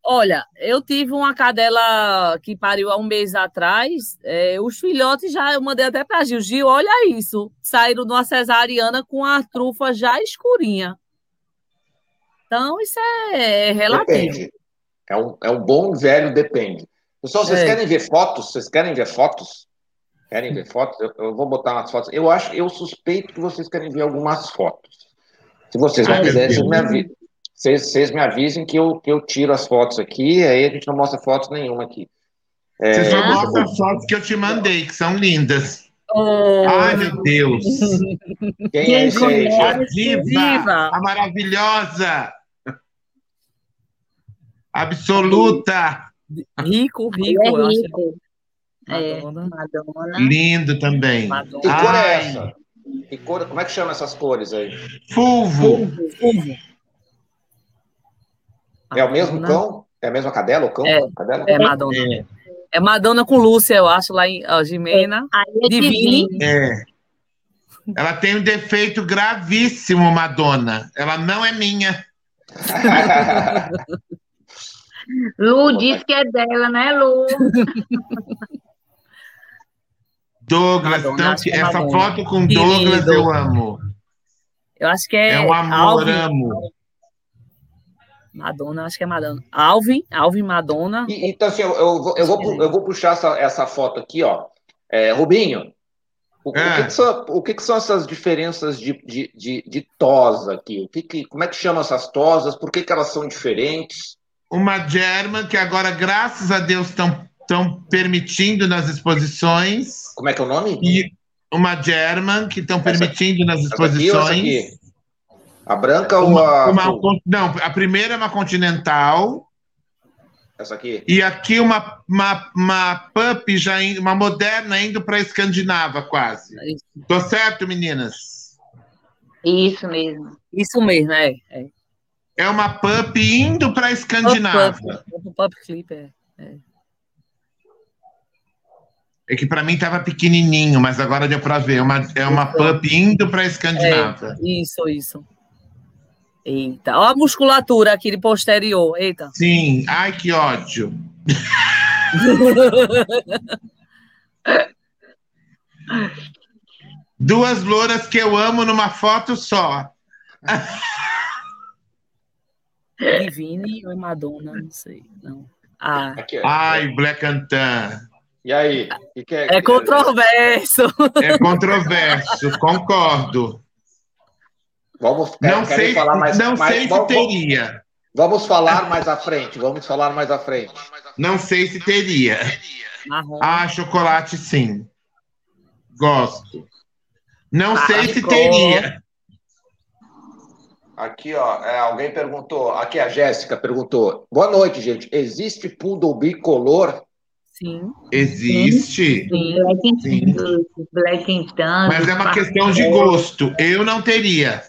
olha, eu tive uma cadela que pariu há um mês atrás. É, os filhotes já, eu mandei até para Gil. Gil, olha isso. Saíram de uma cesariana com a trufa já escurinha. Então, isso é, é relativo. Depende. É um, é um bom velho depende. Pessoal, vocês é. querem ver fotos? Vocês querem ver fotos? Querem ver fotos? Eu, eu, vou botar umas fotos. Eu acho, eu suspeito que vocês querem ver algumas fotos. Se vocês não quiserem, vocês me avisem. Vocês, vocês, me avisem que eu, que eu tiro as fotos aqui, aí a gente não mostra fotos nenhuma aqui. É, Você só mostra as fotos que eu te mandei, que são lindas. Oh. Ai, meu Deus! Quem, Quem é esse aí? A diva, a maravilhosa! Absoluta! Rico, rico, é rico. É, Madonna. Lindo também. Madonna. Que cor é essa? Que cor, como é que chama essas cores aí? Fulvo. Fulvo. É o mesmo cão? É a mesma cadela, o cão? É, cadela? é Madonna. É. é. Madonna com Lúcia, eu acho, lá em ó, Jimena. É, Divine. É. Ela tem um defeito gravíssimo, Madonna. Ela não é minha. Lu disse que é dela, né, Lu? Douglas, Madonna, tanto, é essa Madonna. foto com Douglas eu amo. Eu acho que é. É um amor, Alvin. amo. Madonna, acho que é Madonna. Alvin, Alvin Madonna. E, então, assim, eu, eu, eu, vou, eu vou puxar essa, essa foto aqui, ó. É, Rubinho, o, é. o, que, que, são, o que, que, são essas diferenças de, de, de, de tosa aqui? O que que, como é que chama essas tosas? Por que, que elas são diferentes? Uma German, que agora, graças a Deus, estão estão permitindo nas exposições. Como é que é o nome? E uma German, que estão permitindo nas exposições. a branca uma, ou a. Uma, não, a primeira é uma Continental. Essa aqui? E aqui uma, uma, uma pup, já in, uma moderna, indo para a Escandinava, quase. Tô certo, meninas? Isso mesmo. Isso mesmo, é. É, é uma pup indo para a Escandinava. Pup, pup, clip, é. é. É que para mim estava pequenininho, mas agora deu para ver. É uma, é uma pup indo para a Escandinava. É, isso, isso. Eita, olha a musculatura aqui de posterior. Eita. Sim, ai que ódio. Duas louras que eu amo numa foto só. Divine ou Madonna, não sei. Não. Ah. Ai, Black Antan. E aí? Que que é, é controverso. É controverso, concordo. Vamos não sei, falar mais, não mais, sei se teria. Vamos falar mais à frente, vamos falar mais à frente. Não sei se teria. Marrom. Ah, chocolate sim. Gosto. Não ah, sei se teria. Aqui, ó, é, alguém perguntou, aqui a Jéssica perguntou. Boa noite, gente. Existe poodle bicolor? Sim. Existe. Sim. Black, Sim. Black Mas é uma questão de gosto. Eu não teria.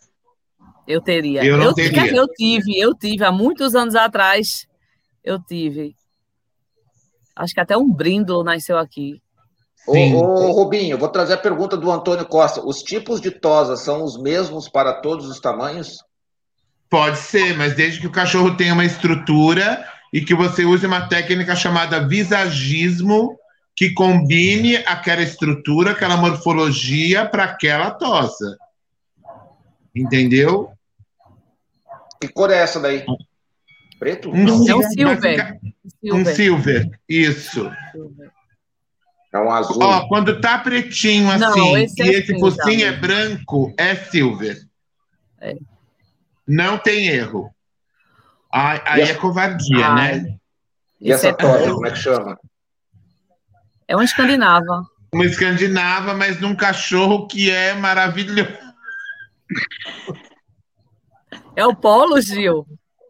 Eu teria. Eu não eu, teria. Eu tive, eu tive, há muitos anos atrás, eu tive. Acho que até um brindle nasceu aqui. Ô, ô, Rubinho, vou trazer a pergunta do Antônio Costa. Os tipos de tosa são os mesmos para todos os tamanhos? Pode ser, mas desde que o cachorro tenha uma estrutura e que você use uma técnica chamada visagismo, que combine aquela estrutura, aquela morfologia para aquela tosa. Entendeu? Que cor é essa daí? Preto? Um, é um silver. Um silver, isso. É um azul. Ó, quando tá pretinho assim Não, esse e é esse focinho é branco, é silver. É. Não tem erro. Aí, é covardia, Ai. né? E essa é... tosa, como é que chama? É uma escandinava. Uma escandinava, mas num cachorro que é maravilhoso. É o Polo, Gil?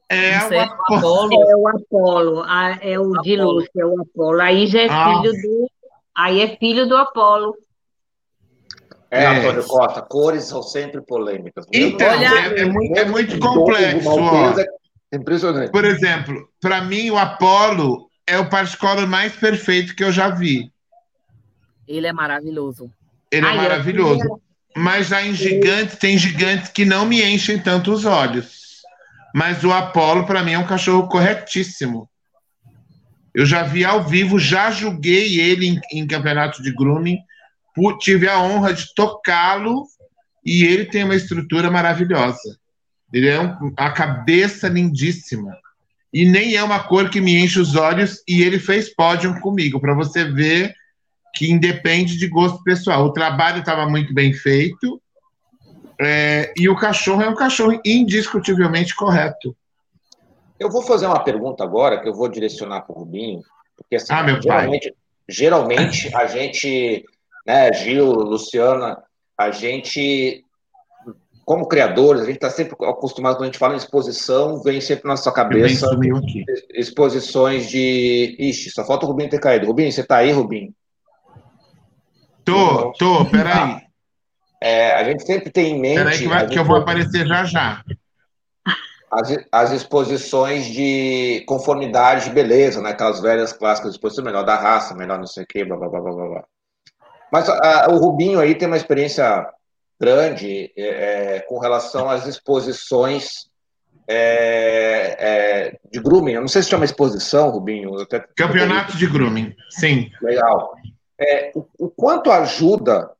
É, o Apolo. É o Apolo. É o de Lúcia, é o Apolo. Aí já é ah. filho do. Aí é filho do Apolo. É, é, Antônio Costa, cores são sempre polêmicas. Então, é, é, muito, é muito complexo. Ó. É impressionante. Por exemplo, para mim, o Apolo é o particular mais perfeito que eu já vi. Ele é maravilhoso. Ele é Ai, maravilhoso. Mas já em gigantes, tem gigantes que não me enchem tanto os olhos. Mas o Apolo, para mim, é um cachorro corretíssimo. Eu já vi ao vivo, já julguei ele em, em campeonato de grooming, tive a honra de tocá-lo e ele tem uma estrutura maravilhosa. Ele é um, a cabeça lindíssima. E nem é uma cor que me enche os olhos e ele fez pódio comigo, para você ver que independe de gosto pessoal. O trabalho estava muito bem feito é, e o cachorro é um cachorro indiscutivelmente correto. Eu vou fazer uma pergunta agora que eu vou direcionar para o Rubinho, porque assim, ah, geralmente, geralmente a gente, né, Gil, Luciana, a gente, como criadores, a gente está sempre acostumado, quando a gente fala em exposição, vem sempre na sua cabeça exposições de. Ixi, só falta o Rubinho ter caído. Rubinho, você está aí, Rubinho? Tô, tô, peraí. É, a gente sempre tem em mente. Peraí que, vai, que eu vou aparecer já já. As, as exposições de conformidade de beleza, né? Aquelas velhas clássicas, exposição melhor da raça, melhor não sei o quê, blá blá blá blá blá. Mas a, o Rubinho aí tem uma experiência grande é, é com relação às exposições é, é, de grooming. Eu não sei se chama exposição, Rubinho. Até... Campeonato de grooming, sim. Legal é, o, o, quanto ajuda,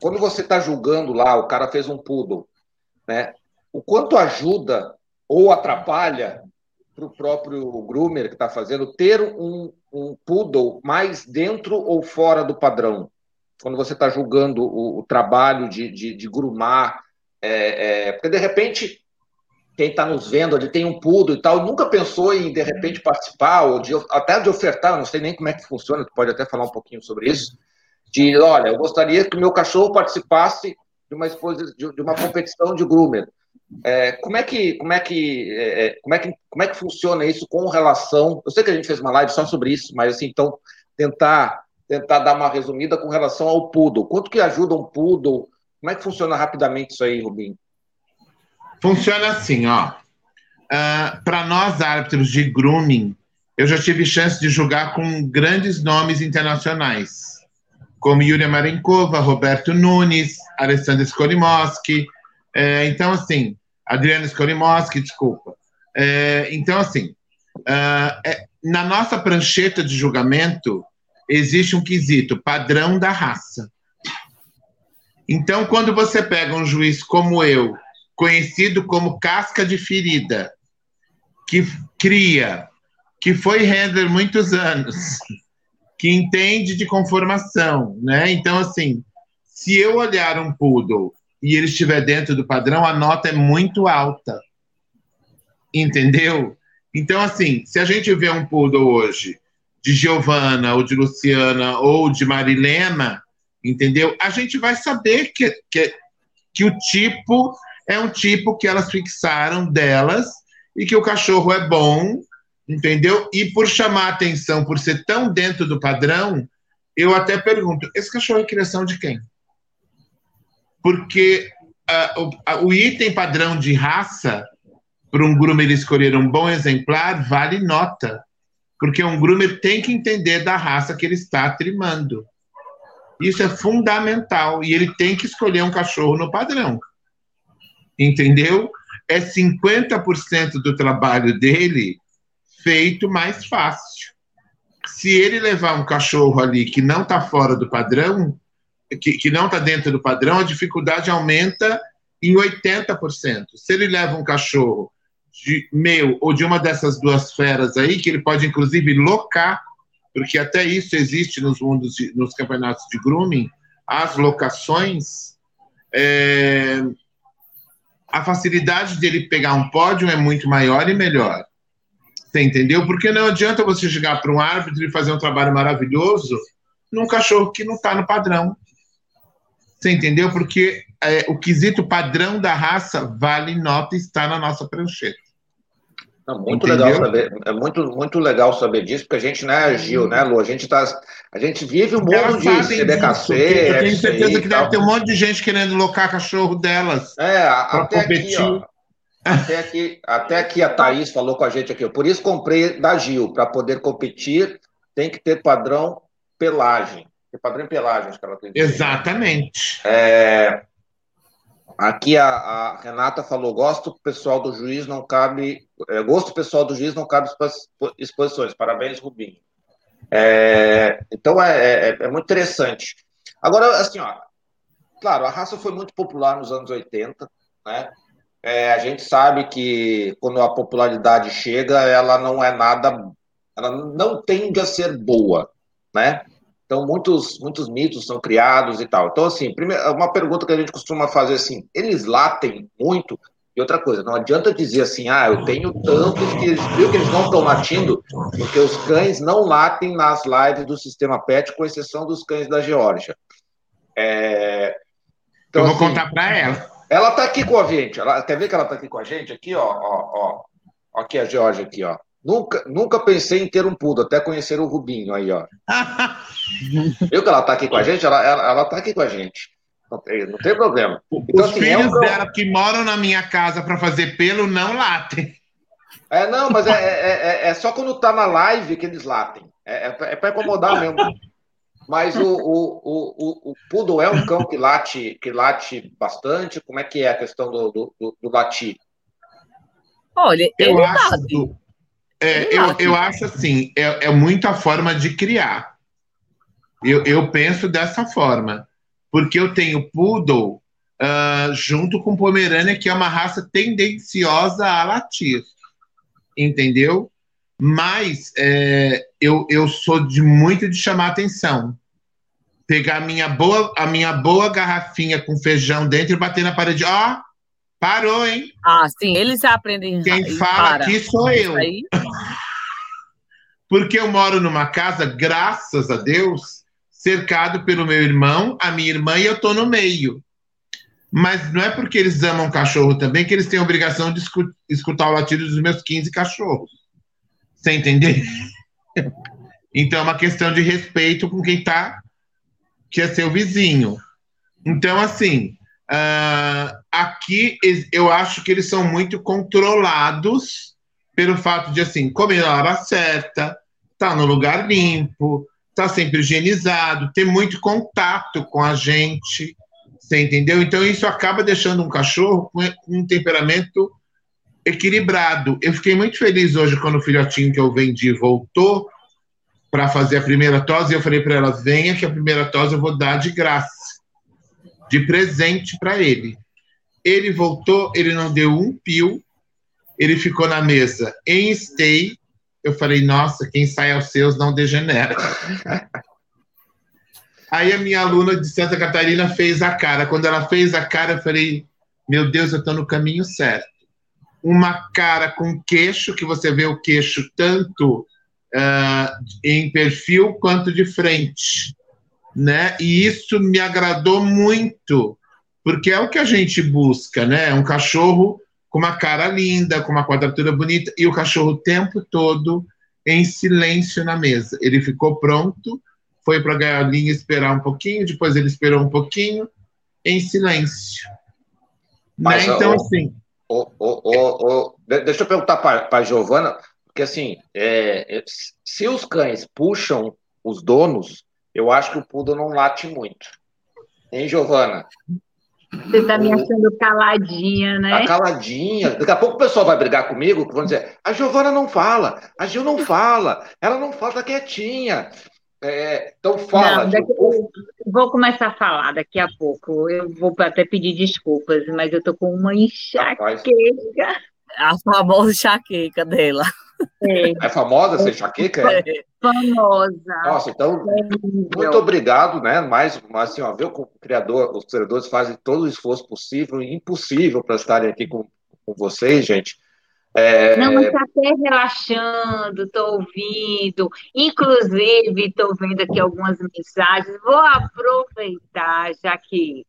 quando você está julgando lá, o cara fez um poodle, né? O quanto ajuda ou atrapalha para o próprio groomer que está fazendo ter um, um poodle mais dentro ou fora do padrão? Quando você está julgando o, o, trabalho de, de, de grumar, é, é, porque de repente quem está nos vendo ali tem um pudo e tal, nunca pensou em, de repente, participar, ou de, até de ofertar, não sei nem como é que funciona, tu pode até falar um pouquinho sobre isso, de, olha, eu gostaria que o meu cachorro participasse de uma, de uma competição de groomer. É, como é que como é que, é, é, como é que como é que funciona isso com relação? Eu sei que a gente fez uma live só sobre isso, mas assim, então tentar tentar dar uma resumida com relação ao poodle. Quanto que ajuda um poodle? Como é que funciona rapidamente isso aí, Rubinho? Funciona assim, ó. Uh, ah, Para nós, árbitros de grooming, eu já tive chance de jogar com grandes nomes internacionais, como Yulia Marenkova, Roberto Nunes, Alessandro Skolimowski. É, então, assim, Adriano Skolimowski, desculpa. É, então, assim, uh, é, na nossa prancheta de julgamento, existe um quesito padrão da raça. Então, quando você pega um juiz como eu, conhecido como casca de ferida, que cria, que foi handler muitos anos, que entende de conformação, né? Então, assim, se eu olhar um poodle e ele estiver dentro do padrão, a nota é muito alta. Entendeu? Então, assim, se a gente vê um poodle hoje de Giovana, ou de Luciana, ou de Marilena, entendeu? A gente vai saber que, que, que o tipo é um tipo que elas fixaram delas e que o cachorro é bom, entendeu? E por chamar atenção, por ser tão dentro do padrão, eu até pergunto: esse cachorro é criação de quem? Porque uh, o, o item padrão de raça, para um groomer escolher um bom exemplar, vale nota. Porque um groomer tem que entender da raça que ele está trimando. Isso é fundamental. E ele tem que escolher um cachorro no padrão. Entendeu? É 50% do trabalho dele feito mais fácil. Se ele levar um cachorro ali que não está fora do padrão, que, que não está dentro do padrão, a dificuldade aumenta em 80%. Se ele leva um cachorro de meu ou de uma dessas duas feras aí, que ele pode inclusive locar, porque até isso existe nos mundos, de, nos campeonatos de grooming, as locações, é, a facilidade dele pegar um pódio é muito maior e melhor. Você entendeu? Porque não adianta você chegar para um árbitro e fazer um trabalho maravilhoso num cachorro que não está no padrão. Você entendeu? Porque é, o quesito padrão da raça vale nota está na nossa prancheta. Não, muito Entendeu? legal saber, é muito, muito legal saber disso, porque a gente, né, Gil, né, Lu, a gente tá, a gente vive um mundo de CBKC. Eu tenho certeza que deve ter um monte de gente querendo locar cachorro delas. É, até aqui, ó, até aqui, até aqui a Thaís falou com a gente aqui, por isso comprei da Gil, para poder competir, tem que ter padrão pelagem. Tem padrão pelagem, acho que ela tem. Exatamente. É, Aqui a, a, Renata falou: gosto pessoal do juiz não cabe. É, gosto pessoal do juiz não cabe exposições. Parabéns, Rubinho. É, então é, é, é, muito interessante. Agora, assim, ó, claro, a raça foi muito popular nos anos 80, né? É, a gente sabe que quando a popularidade chega, ela não é nada, ela não tende a ser boa, né? Então, muitos, muitos mitos são criados e tal. Então, assim, primeiro, uma pergunta que a gente costuma fazer assim: eles latem muito? E outra coisa, não adianta dizer assim, ah, eu tenho tantos que eles viu que eles não estão latindo, porque os cães não latem nas lives do sistema PET, com exceção dos cães da Geórgia. É... Então, eu vou assim, contar para ela. Ela está aqui com a gente. Ela, quer ver que ela está aqui com a gente? Aqui, ó, ó, ó. Aqui a Geórgia, aqui, ó. Nunca, nunca pensei em ter um pudo, até conhecer o Rubinho aí, ó. Viu que ela tá aqui com a gente? Ela, ela, ela tá aqui com a gente. Não tem, não tem problema. Então, Os assim, filhos é um... dela que moram na minha casa para fazer pelo não latem. É, não, mas é, é, é, é, só quando tá na live que eles latem. É, é, é para incomodar mesmo. Mas o, o, o, o, Poodle é um cão que late, que late bastante? Como é que é a questão do, do, do, do latir? Olha, eu ele acho, late. É, eu, eu acho assim, é, é muita forma de criar. Eu, eu penso dessa forma. Porque eu tenho Poodle uh, junto com Pomerânia, que é uma raça tendenciosa a latir. Entendeu? Mas é, eu, eu sou de muito de chamar atenção. Pegar a minha boa, a minha boa garrafinha com feijão dentro e bater na parede. Ó, oh, parou, hein? Ah, sim, eles aprendem. Quem fala para. aqui sou eu. Porque eu moro numa casa, graças a Deus, cercado pelo meu irmão, a minha irmã e eu tô no meio. Mas não é porque eles amam cachorro também que eles têm a obrigação de escutar o latido dos meus 15 cachorros. Você entendeu? Então é uma questão de respeito com quem tá, que é seu vizinho. Então, assim, uh, aqui eu acho que eles são muito controlados pelo fato de, assim, comer na hora certa, tá no lugar limpo, tá sempre higienizado, ter muito contato com a gente, você entendeu? Então, isso acaba deixando um cachorro com um temperamento equilibrado. Eu fiquei muito feliz hoje quando o filhotinho que eu vendi voltou para fazer a primeira tosse, e eu falei para ela: venha, que a primeira tosse eu vou dar de graça, de presente para ele. Ele voltou, ele não deu um pio, ele ficou na mesa em stay. Eu falei, nossa, quem sai aos seus não degenera. Aí a minha aluna de Santa Catarina fez a cara. Quando ela fez a cara, eu falei, meu Deus, eu estou no caminho certo. uma cara com queixo, que você vê o queixo tanto uh, em perfil quanto de frente. Né? E isso me agradou muito, porque é o que a gente busca, né? Um cachorro com uma cara linda, com uma quadratura bonita, e o cachorro o tempo todo em silêncio na mesa. Ele ficou pronto, foi para a galinha esperar um pouquinho, depois ele esperou um pouquinho, em silêncio. Mas, né? Então, assim. deixa eu perguntar para a Giovana, porque assim, é, é, se os cães puxam os donos, eu acho que o poodle não late muito. Hein, Giovana? Você está me achando caladinha, né? Tá caladinha. Daqui a pouco o pessoal vai brigar comigo, vão dizer: a Giovana não fala, a Gil não fala, ela não fala, tá quietinha. É, então fala. Não, daqui, vou começar a falar daqui a pouco. Eu vou até pedir desculpas, mas eu tô com uma enxaqueca. A famosa enxaqueca dela. É, é famosa essa enxaqueca? É. Famosa. Nossa, então, é muito obrigado, né? Mais, mais assim, ó, viu que o criador, os criadores fazem todo o esforço possível e impossível para estarem aqui com, com vocês, gente. É... Não, mas está até relaxando, estou ouvindo. Inclusive, estou vendo aqui algumas mensagens. Vou aproveitar, já que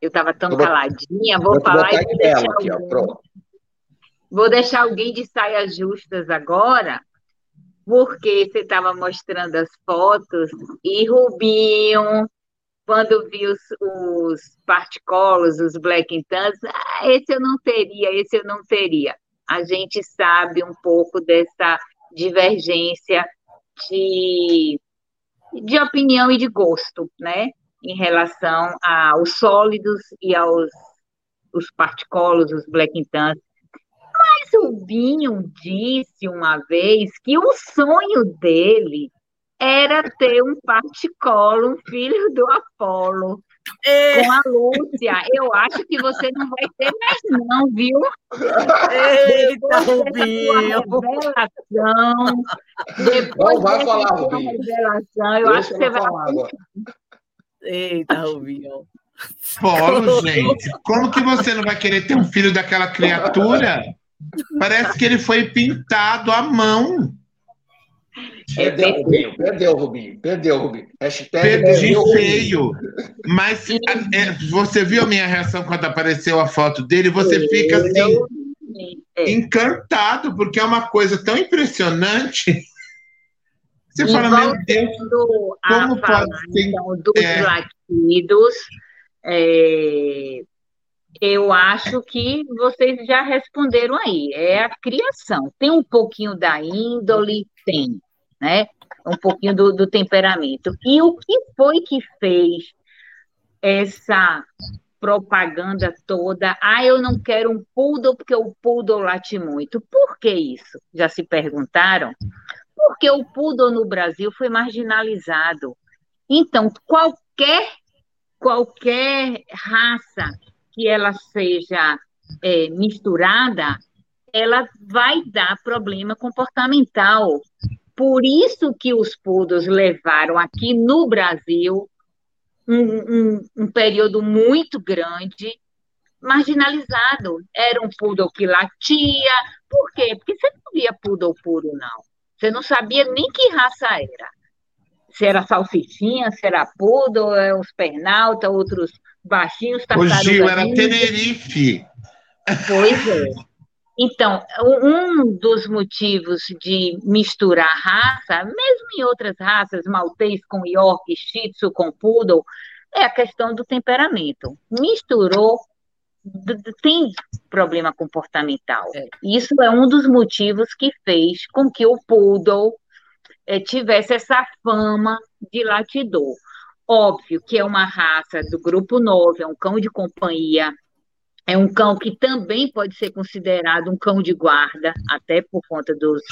eu estava tão vou, caladinha, vou, vou falar e vou deixar, aqui, ó, vou deixar alguém de saias justas agora, porque você estava mostrando as fotos e Rubinho, quando vi os, os particolos, os black tans, ah, esse eu não teria, esse eu não teria a gente sabe um pouco dessa divergência de, de opinião e de gosto, né? Em relação aos sólidos e aos os particolos, os black tans. Mas o Binho disse uma vez que o sonho dele era ter um particolo, um filho do Apolo. É. Com a Lúcia, eu acho que você não vai ter mais, não, viu? Eita, Rubinho! Revelação. Depois não vai falar, Rubinho. Revelação, eu Deixa acho que você vai. Agora. Eita, Rubinho. Pô, gente, como que você não vai querer ter um filho daquela criatura? Parece que ele foi pintado à mão. Perdeu, é, Rubinho, perdeu, Rubinho, perdeu, Rubinho. Hashtag Perdi feio. Mas é, você viu a minha reação quando apareceu a foto dele? Você fica assim, é. encantado, porque é uma coisa tão impressionante. Você e fala, meu Deus, como pode ser? Então, dos é... latidos, é, eu acho que vocês já responderam aí. É a criação. Tem um pouquinho da índole, tem né? Um pouquinho do, do temperamento. E o que foi que fez essa propaganda toda? Ah, eu não quero um poodle porque o poodle late muito. Por que isso? Já se perguntaram? Porque o poodle no Brasil foi marginalizado. Então, qualquer qualquer raça que ela seja é, misturada, ela vai dar problema comportamental. Por isso que os poodles levaram aqui no Brasil um, um, um período muito grande marginalizado. Era um poodle que latia. Por quê? Porque você não via poodle puro, não. Você não sabia nem que raça era. Se era salsichinha, se era poodle, é, os pernalta, outros baixinhos. O Gil, era Tenerife. Pois é. Então, um dos motivos de misturar raça, mesmo em outras raças, maltês com York, Shih Tzu com Poodle, é a questão do temperamento. Misturou, tem problema comportamental. É. Isso é um dos motivos que fez com que o Poodle é, tivesse essa fama de latidor. Óbvio que é uma raça do grupo 9, é um cão de companhia, é um cão que também pode ser considerado um cão de guarda, até por conta dos,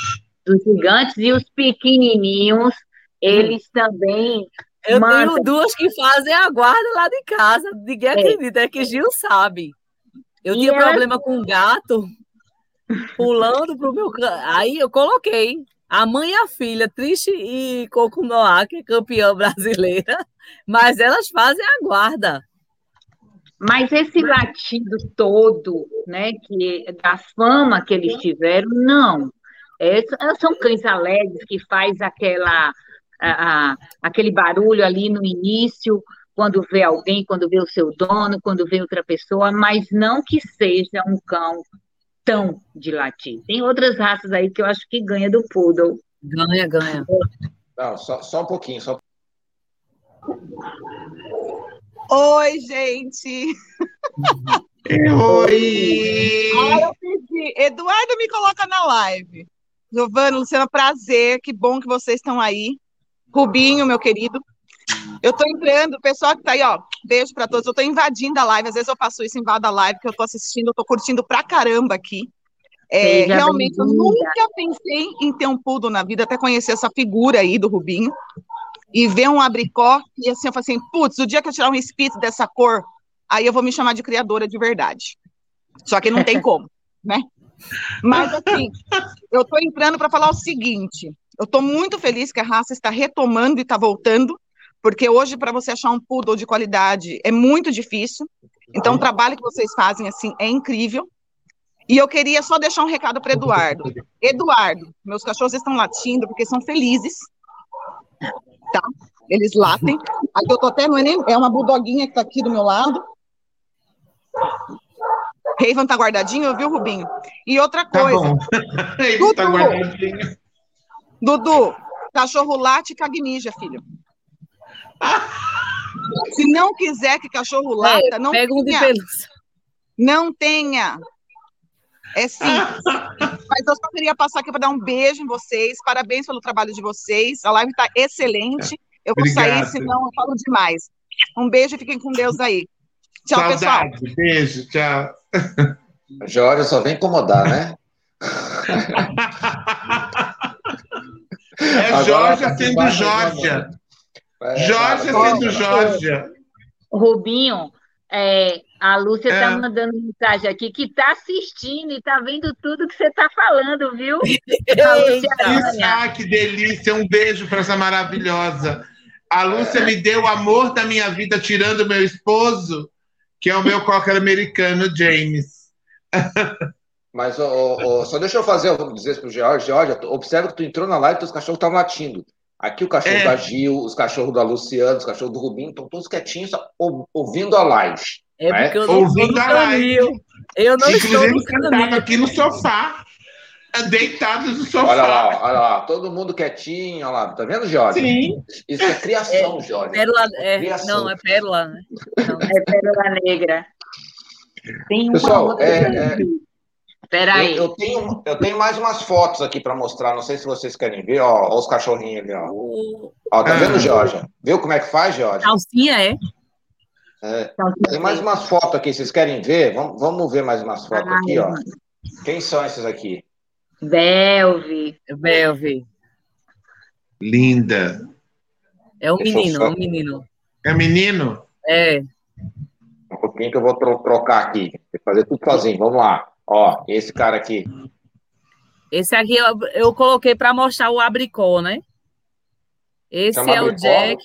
dos gigantes, e os pequenininhos, eles também. Eu mandam... tenho duas que fazem a guarda lá de casa, ninguém é. acredita, é que Gil sabe. Eu e tinha ela... problema com um gato pulando pro meu. Aí eu coloquei a mãe e a filha, Triste e Coco que é campeã brasileira, mas elas fazem a guarda. Mas esse latido todo, né, que da fama que eles tiveram, não. É, são cães alegres que faz aquela a, a, aquele barulho ali no início, quando vê alguém, quando vê o seu dono, quando vê outra pessoa, mas não que seja um cão tão de latir. Tem outras raças aí que eu acho que ganha do poodle. Ganha, ganha. Não, só, só um pouquinho, só Oi, gente! Oi! Ah, eu pedi. Eduardo me coloca na live. Giovana, Luciana, prazer, que bom que vocês estão aí. Rubinho, meu querido. Eu tô entrando, o pessoal que tá aí, ó, beijo para todos. Eu tô invadindo a live, às vezes eu faço isso, invado a live, que eu tô assistindo, eu tô curtindo pra caramba aqui. É, realmente, eu nunca pensei em ter um poodle na vida, até conhecer essa figura aí do Rubinho e ver um abricó, e assim, eu falei assim, putz, o dia que eu tirar um espírito dessa cor, aí eu vou me chamar de criadora de verdade. Só que não tem como, né? Mas, assim, eu tô entrando para falar o seguinte, eu tô muito feliz que a raça está retomando e está voltando, porque hoje, para você achar um poodle de qualidade, é muito difícil. Então, o trabalho que vocês fazem, assim, é incrível. E eu queria só deixar um recado para Eduardo. Eduardo, meus cachorros estão latindo porque são felizes tá? Eles latem. Aqui eu tô até, não é, nem, é uma bulldoguinha que tá aqui do meu lado. Raven tá guardadinho, viu, Rubinho? E outra tá coisa. Tá Dudu, tá. Dudu, cachorro late e cagnija, filho. Se não quiser que cachorro lata, é, não pega tenha. Um de pelúcia. Não tenha. É simples. Mas eu só queria passar aqui para dar um beijo em vocês. Parabéns pelo trabalho de vocês. A live está excelente. Eu vou Obrigado. sair, senão eu falo demais. Um beijo e fiquem com Deus aí. Tchau, Saudade. pessoal. Beijo, tchau. Jorge só vem incomodar, né? é Jorge sendo Jorge. Jorge sendo Jorge. Rubinho, é, a Lúcia está é. mandando mensagem aqui que está assistindo e está vendo tudo que você está falando, viu? ah, que delícia! Um beijo para essa maravilhosa. A Lúcia é. me deu o amor da minha vida, tirando meu esposo, que é o meu cocker americano, James. Mas oh, oh, só deixa eu fazer, vou dizer para o George, George, observa que tu entrou na live e teus cachorros estavam latindo. Aqui o cachorro é. da Gil, os cachorros da Luciana, os cachorros do Rubinho, estão todos quietinhos, ouvindo a live. É né? porque eu não Ouvindo estou no canil. Eu não Inclusive, estou no sentado aqui no sofá, deitado no sofá. Olha lá, olha lá, todo mundo quietinho, olha lá. Tá vendo, Jorge? Sim. Isso é criação, é, Jorge. Pérola, é, criação. Não, é pérola, né? Não. É pérola negra. Tem Pessoal, é, é, Peraí. Eu, eu, tenho, eu tenho mais umas fotos aqui para mostrar, não sei se vocês querem ver, ó, ó os cachorrinhos ali, ó. Ó, tá vendo, Jorge? Viu como é que faz, Jorge? Calcinha, é? É, tem mais umas fotos aqui, vocês querem ver? Vamos, vamos ver mais umas fotos aqui, ó. Quem são esses aqui? Belvi. Belvi. Linda. É um menino, é um menino. É menino? É. Um pouquinho que eu vou tro trocar aqui. Vou fazer tudo sozinho. Vamos lá. Ó, esse cara aqui. Esse aqui eu, eu coloquei para mostrar o abricó, né? Esse é o Jack.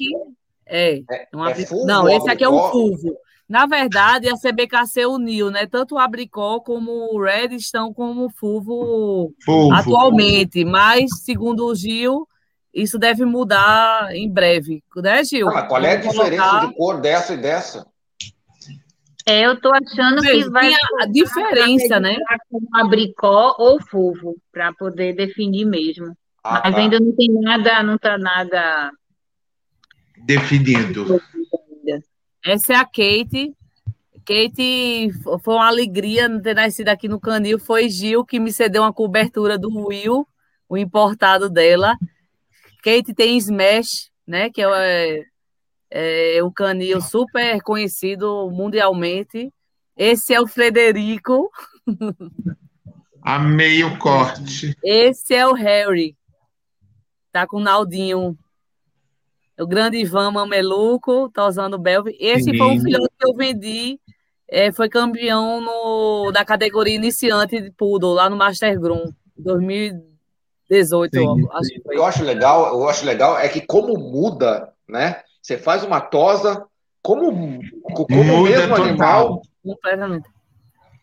É. é, um é fulvo, Não, esse aqui é um fulvo. Na verdade, a CBKC uniu, né? Tanto o Abricó como o Red estão como fulvo, fulvo atualmente, mas, segundo o Gil, isso deve mudar em breve, né, Gil? Ah, qual é a diferença colocar... de cor dessa e dessa? É, eu tô achando que vai a diferença, né? Com abricó ou fulvo, para poder definir mesmo. Ah, Mas tá. ainda não tem nada, não tá nada definido. Essa é a Kate. Kate, foi uma alegria ter nascido aqui no Canil. Foi Gil que me cedeu uma cobertura do Will, o importado dela. Kate tem Smash, né? Que é, é um canil super conhecido mundialmente. Esse é o Frederico. A meio corte. Esse é o Harry. Tá com o Naldinho o grande Ivan Mameluco, tá usando o Belve. Esse Sim. foi um filhote que eu vendi, é, foi campeão no, da categoria iniciante de Poodle, lá no Master Groom, 2018, Sim. acho que foi. Eu acho legal, eu acho legal é que como muda, né? Você faz uma tosa, como, como o mesmo total. animal. Completamente.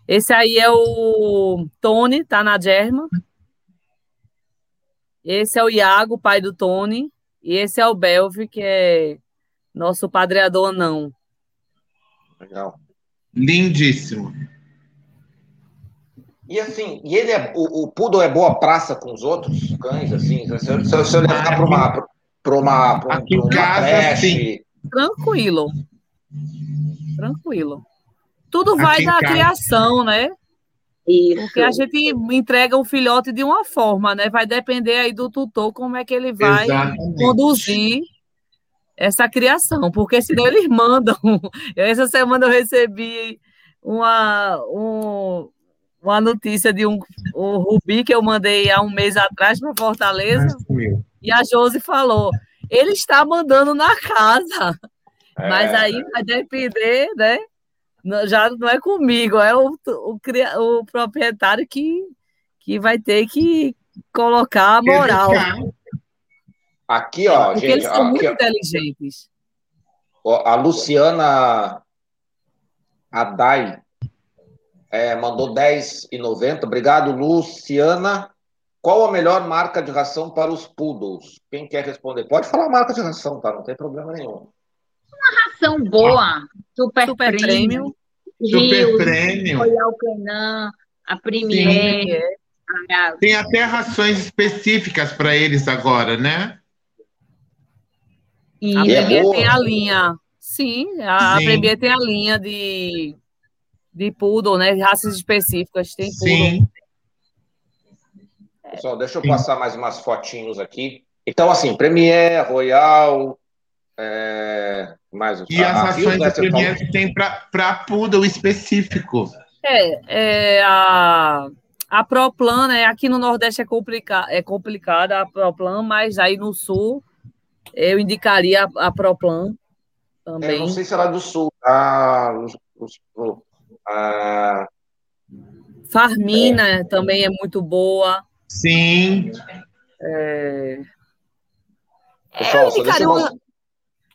Esse aí é o Tony, tá na Germa. Esse é o Iago, pai do Tony. E esse é o Belvi, que é nosso padreador não. Legal. Lindíssimo. E assim, e ele é, o, o Poodle é boa praça com os outros cães, assim, se, se, se eu levar para uma, para uma, pra Aqui em casa, creche... sim. Tranquilo. Tranquilo. Tudo vai Aqui da criação, né? Isso. Porque a gente entrega o filhote de uma forma, né? Vai depender aí do tutor como é que ele vai Exatamente. conduzir essa criação, porque senão eles mandam. Essa semana eu recebi uma, um, uma notícia de um, um Rubi que eu mandei há um mês atrás para Fortaleza. E a Josi falou: ele está mandando na casa. É. Mas aí vai depender, né? Já não é comigo, é o, o, o proprietário que, que vai ter que colocar a moral. Aqui, ó, Porque gente. Eles são aqui, muito ó, inteligentes. A Luciana Adai é, mandou 10,90. Obrigado, Luciana. Qual a melhor marca de ração para os poodles? Quem quer responder? Pode falar a marca de ração, tá? Não tem problema nenhum. Uma ração boa, super, super prêmio. Super prêmio. Royal Canin, a Premier. A... Tem até rações específicas para eles agora, né? E a Premier tem a linha. Sim, a Sim. Premier tem a linha de de poodle, né? Raças específicas, tem poodle. Sim. Pessoal, deixa eu Sim. passar mais umas fotinhos aqui. Então, assim, Premier, Royal, é... mais E as rações da Premier que tem para poodle específico. É, é a, a Proplan, né? Aqui no Nordeste é, complica, é complicada a Proplan, mas aí no Sul eu indicaria a, a Proplan também. É, não sei se ela é do Sul, ah, Farmina é. também é muito boa. Sim. É... Pessoal, só deixa eu... uma...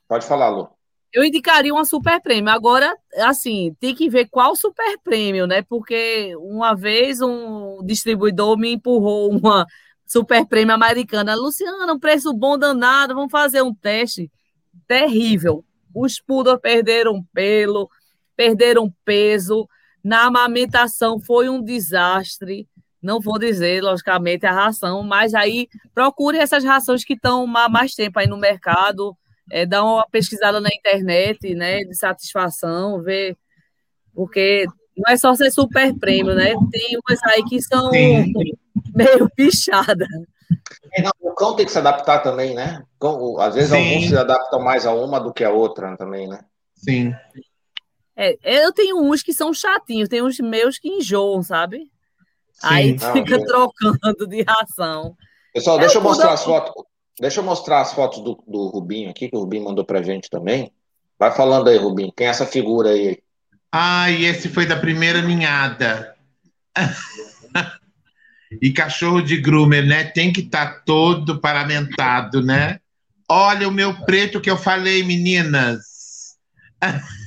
Pode falar, Lu. Eu indicaria uma super prêmio. Agora, assim, tem que ver qual super prêmio, né? Porque uma vez um distribuidor me empurrou uma super prêmio americana. Luciana, um preço bom danado, vamos fazer um teste. Terrível. Os poodles perderam pelo, perderam peso. Na amamentação foi um desastre. Não vou dizer, logicamente, a ração, mas aí procure essas rações que estão há mais tempo aí no mercado, é, dá uma pesquisada na internet, né, de satisfação, ver, porque não é só ser super prêmio, né? Tem umas aí que são Sim. meio pichadas. É, o cão tem que se adaptar também, né? Às vezes Sim. alguns se adaptam mais a uma do que a outra também, né? Sim. É, eu tenho uns que são chatinhos, tem uns meus que enjoam, sabe? Aí fica trocando de ração. Pessoal, deixa eu, eu mostrar as fotos. Deixa eu mostrar as fotos do, do Rubinho aqui, que o Rubinho mandou pra gente também. Vai falando aí, Rubinho. Quem é essa figura aí? Ah, e esse foi da primeira ninhada. e cachorro de groomer, né? Tem que estar tá todo paramentado, né? Olha o meu preto que eu falei, meninas.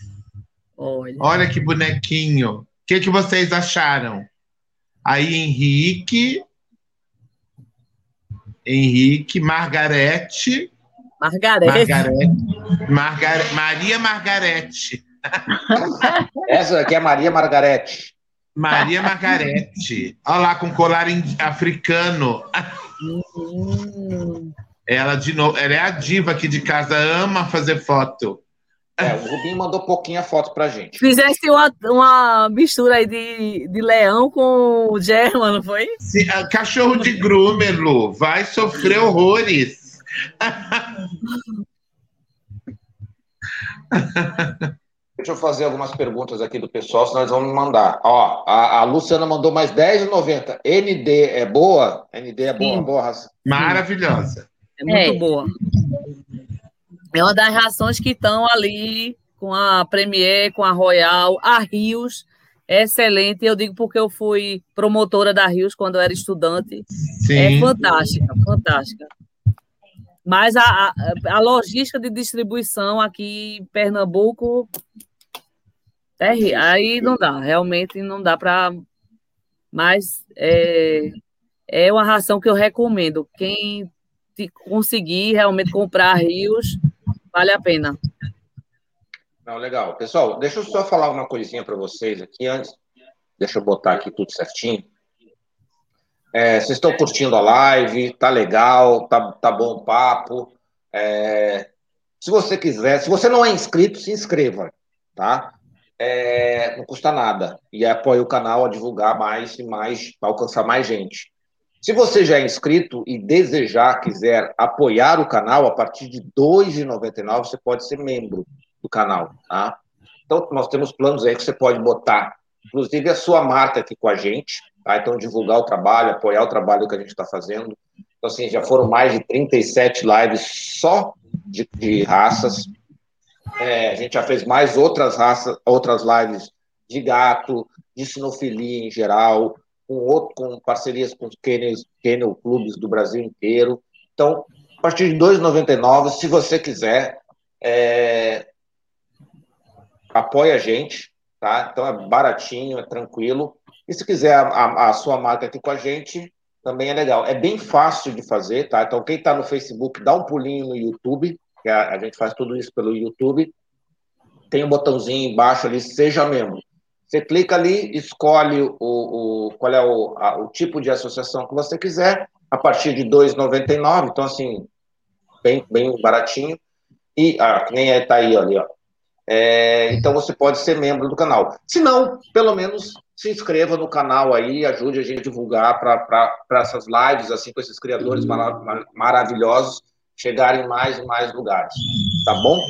Olha. Olha que bonequinho. O que, que vocês acharam? Aí, Henrique. Henrique, Margarete. Margarete. Margarete. Margar... Maria Margarete. Essa aqui é Maria Margarete. Maria Margarete. Olha lá, com colar africano. Hum. Ela, de novo, ela é a diva aqui de casa, ama fazer foto. É, o Rubinho mandou pouquinha foto pra gente. Fizesse uma, uma mistura aí de, de leão com o German, não foi? Sim, cachorro de groomer, Lu, vai sofrer horrores. Deixa eu fazer algumas perguntas aqui do pessoal, senão eles vão me mandar. Ó, a, a Luciana mandou mais 10,90. ND é boa? ND é boa, boa raça. Maravilhosa. É muito é. boa. É uma das rações que estão ali com a Premier, com a Royal, a Rios, é excelente. Eu digo porque eu fui promotora da Rios quando eu era estudante. Sim. É fantástica, fantástica. Mas a, a, a logística de distribuição aqui em Pernambuco é, aí não dá, realmente não dá para. Mas é, é uma ração que eu recomendo. Quem conseguir realmente comprar rios, vale a pena. Não, legal. Pessoal, deixa eu só falar uma coisinha para vocês aqui antes. Deixa eu botar aqui tudo certinho. É, vocês estão curtindo a live, tá legal, tá, tá bom o papo. É, se você quiser, se você não é inscrito, se inscreva, tá? É, não custa nada e apoia o canal a divulgar mais e mais, alcançar mais gente. Se você já é inscrito e desejar, quiser apoiar o canal, a partir de R$ 2,99 você pode ser membro do canal, tá? Então, nós temos planos aí que você pode botar, inclusive a sua marca aqui com a gente, tá? Então, divulgar o trabalho, apoiar o trabalho que a gente está fazendo. Então, assim, já foram mais de 37 lives só de, de raças. É, a gente já fez mais outras raças, outras lives de gato, de sinofilia em geral, com, outro, com parcerias com os kennel clubes do Brasil inteiro. Então, a partir de R$ 2,99, se você quiser, é, apoia a gente, tá? Então é baratinho, é tranquilo. E se quiser a, a, a, sua marca aqui com a gente, também é legal. É bem fácil de fazer, tá? Então quem está no Facebook, dá um pulinho no YouTube, que a, a, gente faz tudo isso pelo YouTube. Tem um botãozinho embaixo ali, seja membro. Você clica ali, escolhe o, o qual é o, a, o tipo de associação que você quiser, a partir de R$ 2,99, então assim, bem, bem baratinho. E, ah, que nem está aí, ali, ó. É, então você pode ser membro do canal. Se não, pelo menos se inscreva no canal aí, ajude a gente a divulgar para essas lives, assim, com esses criadores marav maravilhosos, chegarem em mais e mais lugares. Tá bom?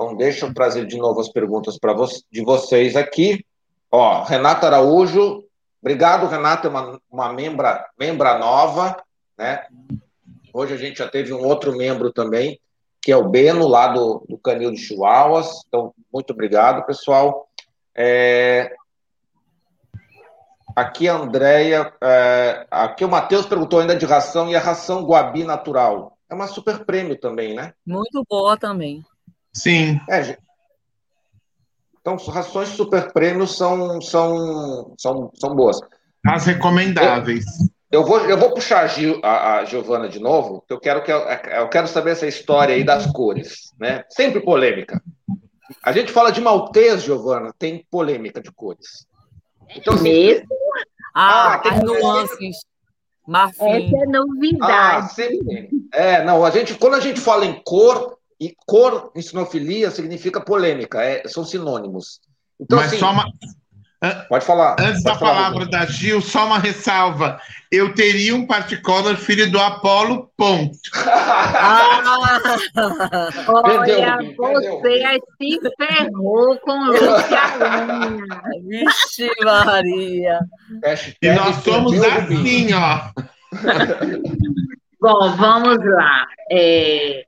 Então, deixa eu trazer de novo as perguntas para vo de vocês aqui. Ó, Renata Araújo, obrigado, Renata, é uma, uma membra, membra nova, né? Hoje a gente já teve um outro membro também que é o Beno, lá do, do Canil de Chihuahuas. Então, muito obrigado, pessoal. É... Aqui a Andréia, é... aqui o Matheus perguntou ainda de ração e a ração Guabi natural. É uma super prêmio também, né? Muito boa também. Sim. É, então, rações super prêmios são, são, são, são boas. As recomendáveis. Eu vou, eu vou puxar a, Gil, a, a Giovana de novo, que eu quero, que eu, eu quero saber essa história aí das cores, né? Sempre polêmica. A gente fala de maltês, Giovana, tem polêmica de cores. Então, assim, Mesmo? Ah, ah tem as nuances. Marfim. Essa é novidade. Ah, sempre É, não, a gente, quando a gente fala em cor, e cor em sinofilia significa polêmica, é, são sinônimos. Então, Mas assim, só uma, Pode falar. Antes pode da falar, palavra da Gil, só uma ressalva. Eu teria um particular filho do Apolo, ponto. ah, olha, você se ferrou com Luciana. Vixe, Maria. E nós somos assim, ó. Bom, vamos lá. É...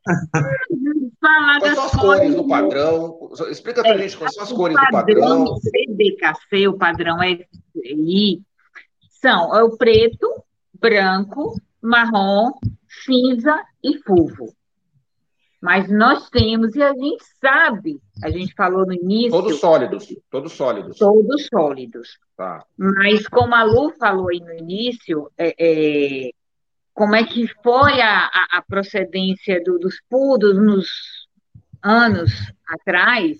Falar quais são as cores do padrão? Explica para a é, gente quais são as cores do padrão. O CBKC, o padrão SI, são é o preto, branco, marrom, cinza e fulvo. Mas nós temos, e a gente sabe, a gente falou no início. Todos sólidos, todos sólidos. Todos sólidos. Tá. Mas, como a Lu falou aí no início, é, é como é que foi a, a, procedência do, dos pudos nos anos atrás,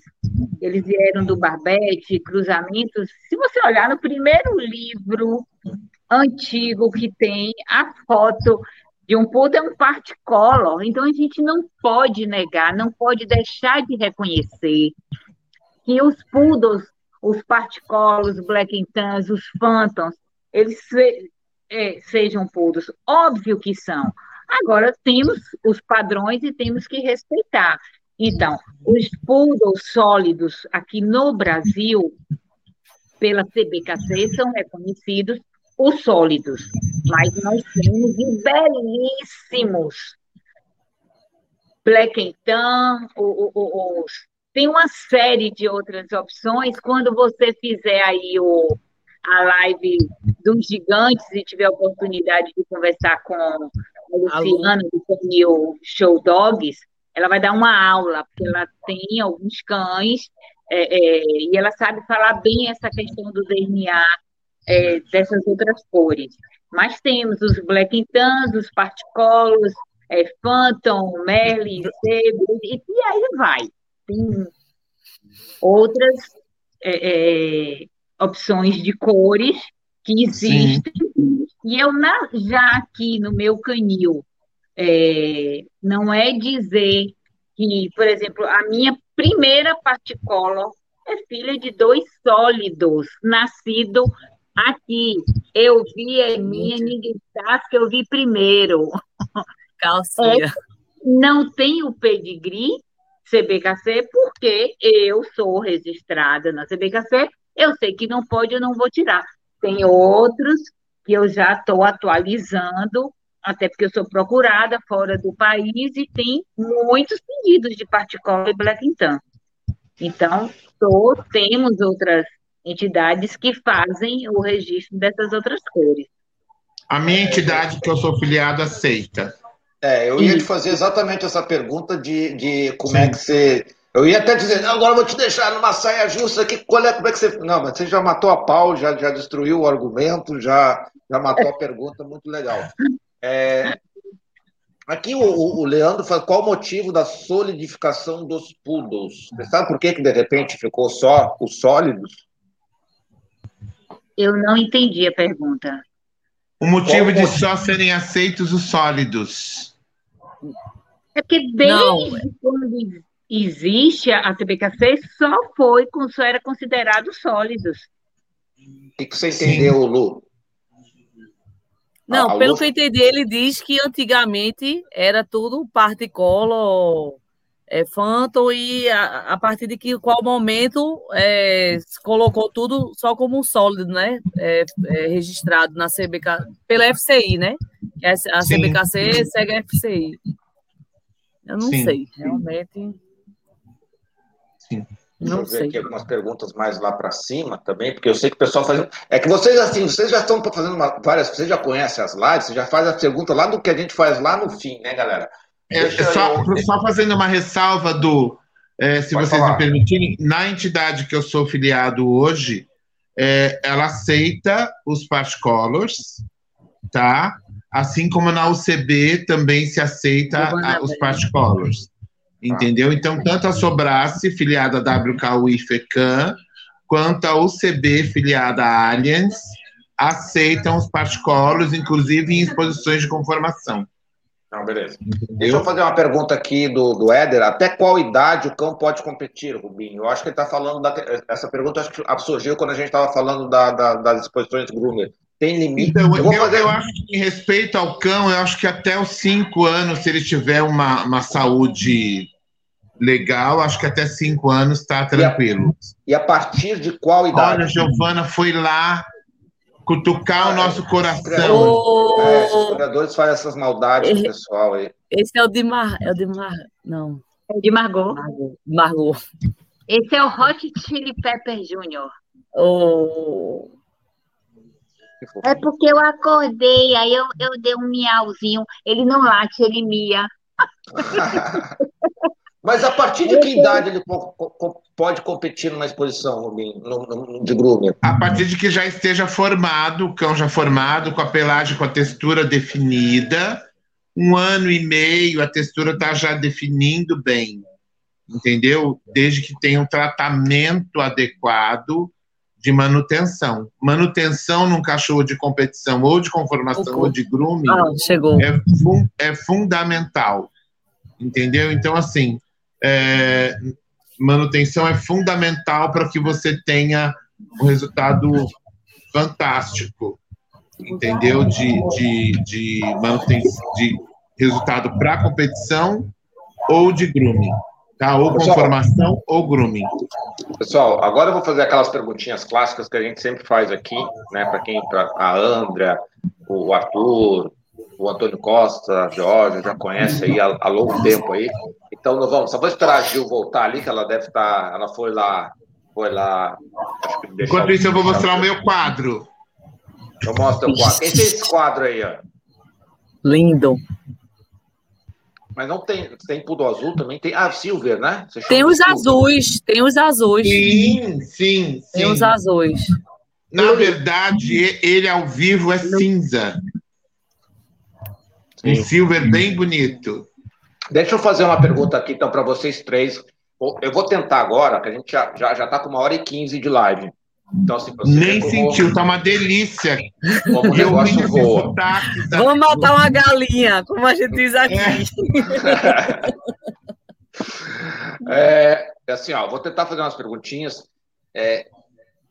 eles vieram do barbete, cruzamentos. Se você olhar no primeiro livro antigo que tem a foto de um pudo é um particolor, então a gente não pode negar, não pode deixar de reconhecer que os poodles, os particolos, os tans, os phantoms, eles é, sejam puros. Óbvio que são. Agora, temos os padrões e temos que respeitar. Então, os poodles sólidos aqui no Brasil, pela CBKC, são reconhecidos os sólidos, mas nós temos belíssimos. Black Tan, os, tem uma série de outras opções. Quando você fizer aí o, a live dos gigantes e tiver a oportunidade de conversar com a Luciana, do Canil Show Dogs, ela vai dar uma aula, porque ela tem alguns cães, é, é, e ela sabe falar bem essa questão do DNA é, dessas outras cores. Mas temos os Black Tans, os Particolos, é, Phantom, Merlin, Sebo, e, e aí vai. Tem outras é, é, opções de cores que existem. Sim. E eu, na, já aqui no meu canil, é, não é dizer que, por exemplo, a minha primeira particola é filha de dois sólidos, nascido aqui. Eu vi é minha, ninguém sabe que eu vi primeiro. Calcinha. É, não tem o pedigree CBKC porque eu sou registrada na CBKC. Eu sei que não pode, eu não vou tirar. Tem outros que eu já estou atualizando, até porque eu sou procurada fora do país e tem muitos pedidos de particola e Blackington. Então, tô, temos outras entidades que fazem o registro dessas outras cores. A minha entidade que eu sou filiado aceita. É, eu ia te fazer exatamente essa pergunta de, de como Sim. é que você eu ia até dizer, agora eu vou te deixar numa saia justa aqui, qual é, como é que você. Não, mas você já matou a pau, já, já destruiu o argumento, já, já matou a pergunta, muito legal. É, aqui o, o, Leandro fala qual o motivo da solidificação dos poodles. Você sabe por que, que de repente ficou só os sólidos? Eu não entendi a pergunta. O motivo qual de motivo? só serem aceitos os sólidos. É porque desde não. quando existe a CBKC só foi com só era considerado sólidos. O que, você entendeu, Sim. Lu? Não, a, a pelo Lu... que eu entendi, ele diz que antigamente era tudo particolo, é, Phantom, e a, a, partir de que qual momento é, colocou tudo só como um sólido, né? É, é registrado na CBK, pela FCI, né? A Sim. CBKC segue a FCI. Eu não Sim. sei, realmente. Sim. Deixa eu ver sei. aqui algumas perguntas mais lá para cima também, porque eu sei que o pessoal faz. É que vocês, assim, vocês já estão fazendo uma... várias. Vocês já conhecem as lives, você já faz a pergunta lá do que a gente faz lá no fim, né, galera? É, só, eu... só, fazendo uma ressalva do. É, se Pode vocês falar. me permitirem, na entidade que eu sou filiado hoje, é, ela aceita os particolors, tá? Assim como na UCB também se aceita a, os particolors. Entendeu? Então, tanto a Sobrace, filiada a WKU FECAM, quanto a UCB, filiada Allianz, aceitam os particolos, inclusive em exposições de conformação. Não, beleza. Entendeu? Deixa eu fazer uma pergunta aqui do, do Éder. Até qual idade o cão pode competir, Rubinho? Eu acho que ele está falando. Da, essa pergunta acho que surgiu quando a gente estava falando da, da, das exposições Groomer. Tem limite? Então, eu, eu, fazer... eu, acho que, em respeito ao cão, eu acho que até os cinco anos, se ele tiver uma, uma saúde legal, acho que até cinco anos está tranquilo. E a, e a, partir de qual idade? Olha, Giovana foi lá cutucar ah, o nosso coração. Oh, é, os jogadores fazem essas maldades esse, pessoal aí. Esse é o de Mar... É o de Mar... Não. É o de Margot. Margot. Margot. Esse é o Hot Chili Pepper Jr. Oh. É porque eu acordei, aí eu, eu dei um miauzinho. Ele não late, ele mia. Mas a partir de que idade ele pode competir numa exposição de groomer? A partir de que já esteja formado, o cão já formado, com a pelagem, com a textura definida. Um ano e meio, a textura está já definindo bem, entendeu? Desde que tenha um tratamento adequado de manutenção. Manutenção num cachorro de competição ou de conformação ou de grooming ah, é, fun é fundamental, entendeu? Então, assim, é, manutenção é fundamental para que você tenha um resultado fantástico, entendeu? De, de, de manutenção, de resultado para competição ou de grooming, tá? Ou conformação ou grooming. Pessoal, agora eu vou fazer aquelas perguntinhas clássicas que a gente sempre faz aqui, né? Para quem, para a Andra, o Arthur, o Antônio Costa, a Jorge, já conhece aí há, há longo tempo aí. Então, nós vamos, só vou esperar a Gil voltar ali, que ela deve estar, tá, ela foi lá, foi lá. Enquanto isso, eu vou mostrar o meu quadro. Eu mostro o quadro. Quem tem esse quadro aí, ó? Lindo. Mas não tem, tem Poodle azul também? Tem, ah, Silver, né? Tem os azuis, tem os azuis. Sim, sim, sim. Tem os azuis. Na verdade, ele ao vivo é cinza. Um silver bem bonito. Deixa eu fazer uma pergunta aqui, então, para vocês três. Eu vou tentar agora, que a gente já está já, já tá com uma hora e quinze de live. Então, assim, Nem sentiu, tá uma delícia. Como o negócio voa. Tá Vamos matar uma galinha, como a gente diz aqui. É, é assim, ó, vou tentar fazer umas perguntinhas é,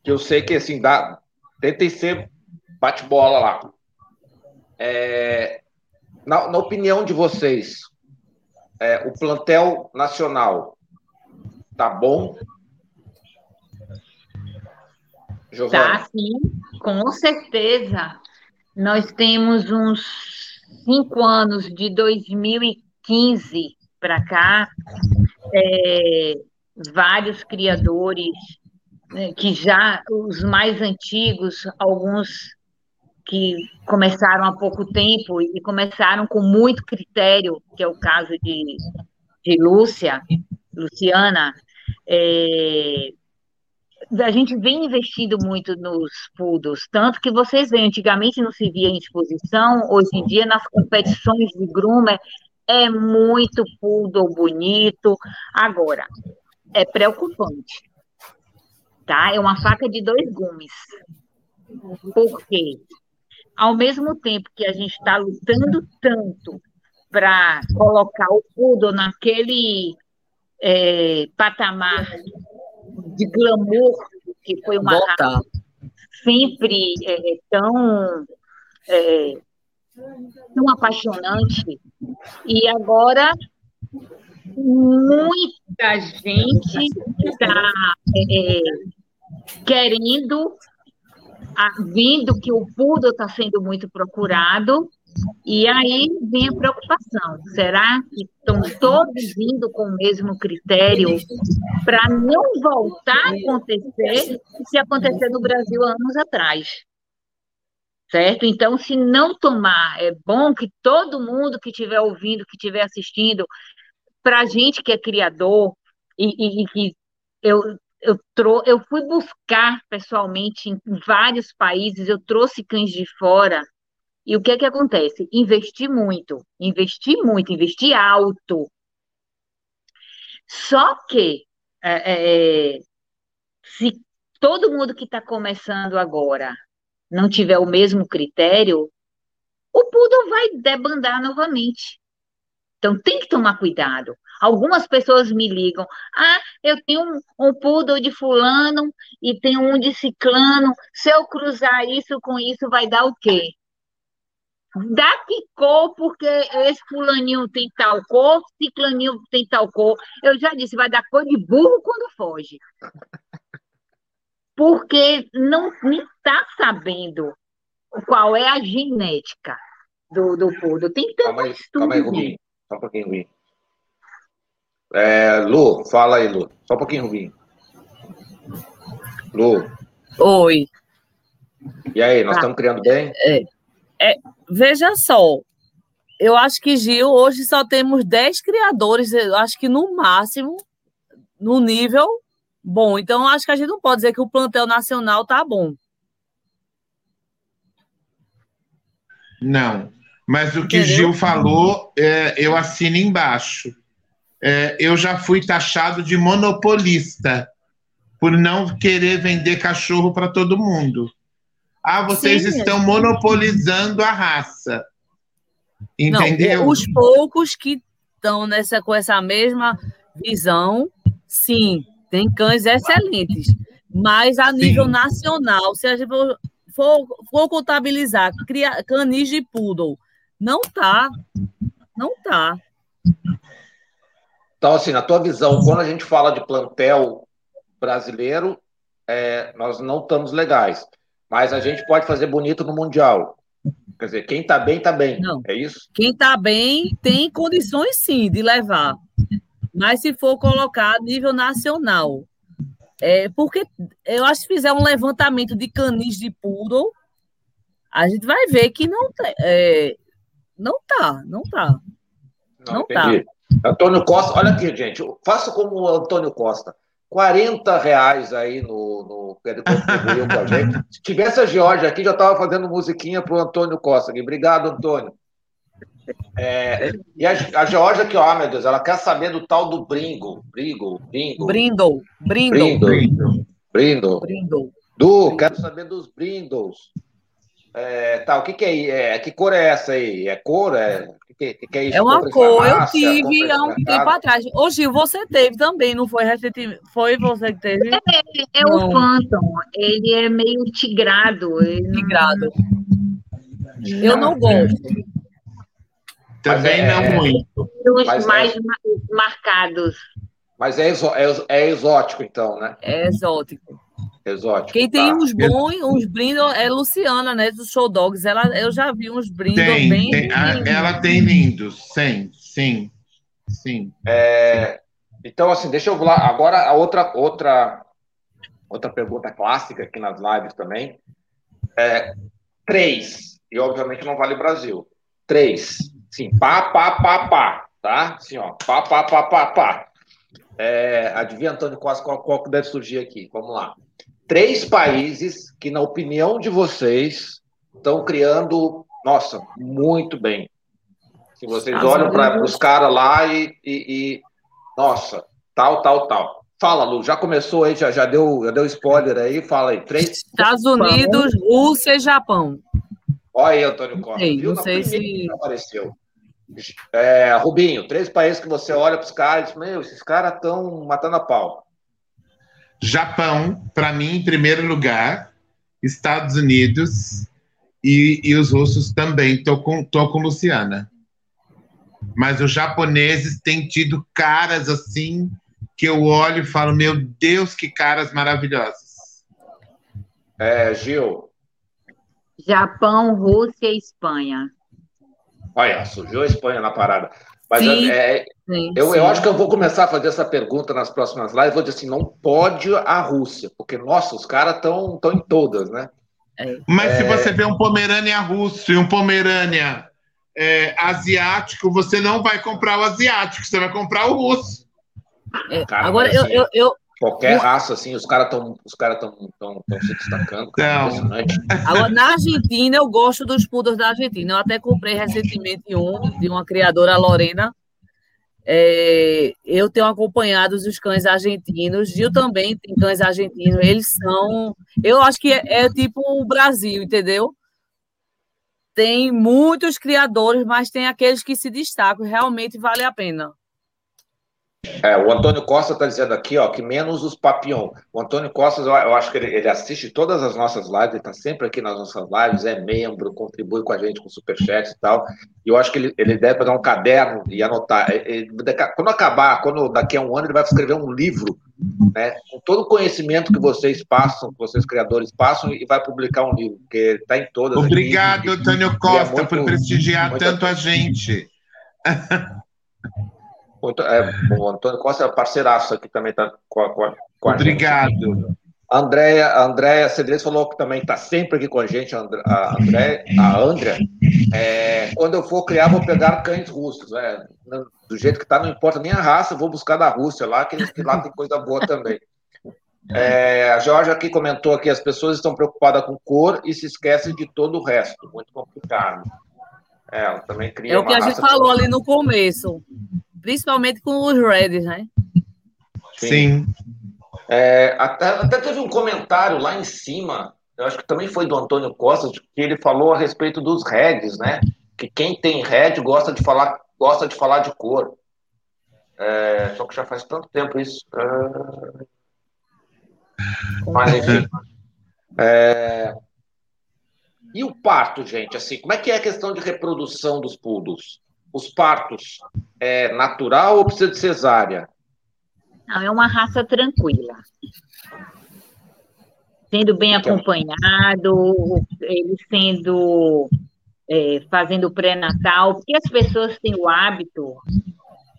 que eu sei que, assim, dá, tentem ser bate-bola lá. É, na, na, opinião de vocês, é, o plantel nacional tá bom Giovana. Tá, sim, com certeza. Nós temos uns cinco anos de 2015 para cá, é, vários criadores né, que já, os mais antigos, alguns que começaram há pouco tempo e começaram com muito critério, que é o caso de, de Lúcia, Luciana, é, a gente vem investindo muito nos poodles, tanto que vocês veem, antigamente não se via em exposição, hoje em dia nas competições de groomer é muito poodle bonito. Agora, é preocupante, tá? É uma faca de dois gumes. Por quê? Ao mesmo tempo que a gente está lutando tanto para colocar o poodle naquele é, patamar de glamour, que foi uma Voltar. sempre é, tão, é, tão apaixonante. E agora muita gente está é, querendo, vindo que o poodle está sendo muito procurado, e aí vem a preocupação: será que estão todos indo com o mesmo critério para não voltar a acontecer se acontecer no Brasil anos atrás? Certo? Então, se não tomar, é bom que todo mundo que estiver ouvindo, que estiver assistindo, para a gente que é criador e, que eu, eu, trou eu fui buscar pessoalmente em vários países, eu trouxe cães de fora e o que é que acontece? Investir muito, investir muito, investir alto. Só que é, é, se todo mundo que está começando agora não tiver o mesmo critério, o poodle vai debandar novamente. Então tem que tomar cuidado. Algumas pessoas me ligam: ah, eu tenho um, um poodle de fulano e tenho um de ciclano. Se eu cruzar isso com isso, vai dar o quê? dá que cor, porque esse fulaninho tem tal cor, ciclaninho tem tal cor. Eu já disse, vai dar cor de burro quando foge. Porque não está sabendo qual é a genética do, do poodle. Tem que ter calma aí, estudo. Calma aí, Rubinho. Só um pouquinho, Rubinho. É, Lu, fala aí, Lu. Só um pouquinho, Rubinho. Lu. Oi. E aí, nós tá. estamos criando bem? É. É, veja só, eu acho que Gil, hoje só temos 10 criadores, eu acho que no máximo, no nível bom. Então, acho que a gente não pode dizer que o plantel nacional tá bom. Não, mas o que Entendeu? Gil falou, é, eu assino embaixo. É, eu já fui taxado de monopolista por não querer vender cachorro para todo mundo. Ah, vocês Sim, estão monopolizando a raça. Entendeu? Não, os poucos que estão nessa, com essa mesma visão, sim, tem cães excelentes. Mas a nível sim. nacional, se a gente for, for, for contabilizar cria, canis de poodle, não tá. Não tá. Então, assim, na tua visão, quando a gente fala de plantel brasileiro, é, nós não estamos legais. Mas a gente pode fazer bonito no Mundial. Quer dizer, quem está bem, está bem. Não. É isso? Quem está bem tem condições sim de levar. Mas se for colocar a nível nacional. É, porque eu acho que fizer um levantamento de canis de poodle, a gente vai ver que não, é, não tá, não tá. Não, não tá. Antônio Costa, olha aqui, gente. Faça como o Antônio Costa. 40 reais aí no, no contribuiu com a gente. Se tivesse a Georgia aqui, já estava fazendo musiquinha para o Antônio Costa. Obrigado, Antônio. É, e a, a Georgia aqui, ó, meu Deus, ela quer saber do tal do Bringo. Bringo, Bringo. Brindle. Brindle. Brindle. Brindle. Brindle. Du, quero saber dos Brindles. É, tá, o que, que é, é? Que cor é essa aí? É cor? É, que, que, que é, isso? é uma cor, eu tive há um tempo atrás. Ô, Gil, você teve também, não foi recentemente? Foi você que teve? É, é o Phantom, ele é meio tigrado. Tigrado. Eu não gosto. Também é, não muito. Os é mais marcados. Mas é, é, é exótico, então, né? É exótico. Exótico. Quem tem tá. uns bons, uns brindos é Luciana, né? Dos show dogs. Ela, eu já vi uns brindos tem, bem. Tem, ela tem lindos, sim, sim, sim. É, então, assim, deixa eu lá. Agora, a outra, outra, outra pergunta clássica aqui nas lives também. É, três, e obviamente não vale Brasil. Três. Sim, pá, pá, pá, pá. Tá? Assim, ó. Pá, pá, pá, pá, pá. É, adivinha, Antônio Costa, qual, qual que deve surgir aqui? Vamos lá três países que, na opinião de vocês, estão criando, nossa, muito bem. Se vocês ah, olham para os caras lá e, e, e, nossa, tal, tal, tal. Fala, Lu, já começou aí, já, já, deu, já deu spoiler aí, fala aí. Três... Estados Unidos, Rússia e Japão. Olha aí, Antônio Costa. Viu? Não sei se... apareceu. É, Rubinho, três países que você olha para os caras, meu, esses caras estão matando a pau. Japão, para mim, em primeiro lugar, Estados Unidos e, e os russos também. Estou com, tô com Luciana. Mas os japoneses têm tido caras assim que eu olho e falo: meu Deus, que caras maravilhosas. É, Gil. Japão, Rússia e Espanha. Olha, surgiu a Espanha na parada. Mas sim, é, sim, eu, sim. eu acho que eu vou começar a fazer essa pergunta nas próximas lives. Vou dizer assim: não pode a Rússia, porque, nossa, os caras estão em todas, né? É. Mas é... se você vê um Pomerânia russo e um Pomerânia é, asiático, você não vai comprar o asiático, você vai comprar o russo. É, Cara, Agora, eu, eu, eu, Qualquer raça, assim, os caras estão os cara tão, tão, tão se destacando. Cara, Agora, na Argentina, eu gosto dos poodles da Argentina. Eu até comprei recentemente um de uma criadora, Lorena. É, eu tenho acompanhado os cães argentinos. Gil também tem cães argentinos. Eles são. Eu acho que é, é tipo o Brasil, entendeu? Tem muitos criadores, mas tem aqueles que se destacam. Realmente vale a pena. É, o Antônio Costa está dizendo aqui, ó, que menos os Papillon. O Antônio Costa, eu acho que ele, ele assiste todas as nossas lives, ele está sempre aqui nas nossas lives, é membro, contribui com a gente com superchat e tal. E eu acho que ele, ele deve pegar um caderno e anotar. Ele, quando acabar, quando daqui a um ano, ele vai escrever um livro, né, com todo o conhecimento que vocês passam, que vocês criadores passam, e vai publicar um livro, porque está em todas. Obrigado, aqui, Antônio é Costa, é muito, por prestigiar tanto a gente. Muito, é, o Antônio Costa é parceiraço aqui também está com, com, com a Obrigado. Gente. A Andréia, a Andréia Cedrez falou que também está sempre aqui com a gente, a André, a Andrea. É, quando eu for criar, vou pegar cães russos. É, do jeito que está, não importa nem a raça, vou buscar da Rússia lá, que, que lá tem coisa boa também. É, a Jorge aqui comentou que as pessoas estão preocupadas com cor e se esquecem de todo o resto. Muito complicado. É, também cria É o que a gente falou ali no começo principalmente com os Reds, né? Sim. Sim. É, até, até teve um comentário lá em cima, eu acho que também foi do Antônio Costa, que ele falou a respeito dos Reds, né? Que quem tem Red gosta de falar, gosta de falar de cor. É, só que já faz tanto tempo isso. É... Mas enfim. É... E o parto, gente? Assim, como é que é a questão de reprodução dos poodles? Os partos é natural ou precisa de cesárea? Não, é uma raça tranquila. Sendo bem acompanhado, ele sendo é, fazendo pré-natal, porque as pessoas têm o hábito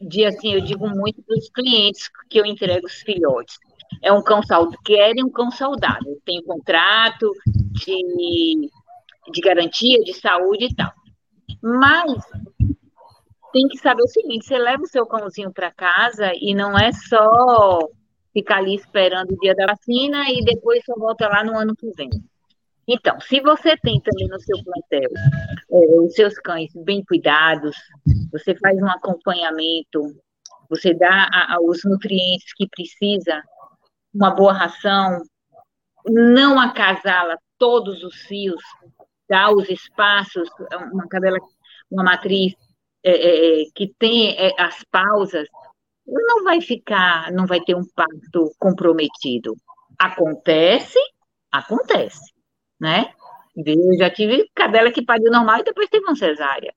de, assim, eu digo muito para os clientes que eu entrego os filhotes. É um cão saudável, querem um cão saudável, tem contrato de, de garantia de saúde e tal. Mas tem que saber o seguinte: você leva o seu cãozinho para casa e não é só ficar ali esperando o dia da vacina e depois só volta lá no ano que vem. Então, se você tem também no seu plantel é, os seus cães bem cuidados, você faz um acompanhamento, você dá a, a, os nutrientes que precisa, uma boa ração, não acasala todos os fios, dá os espaços, uma cadela, uma matriz é, é, é que tem é, as pausas, não vai ficar, não vai ter um parto comprometido. Acontece, acontece né? Eu já tive cadela que pariu normal e depois teve uma cesárea.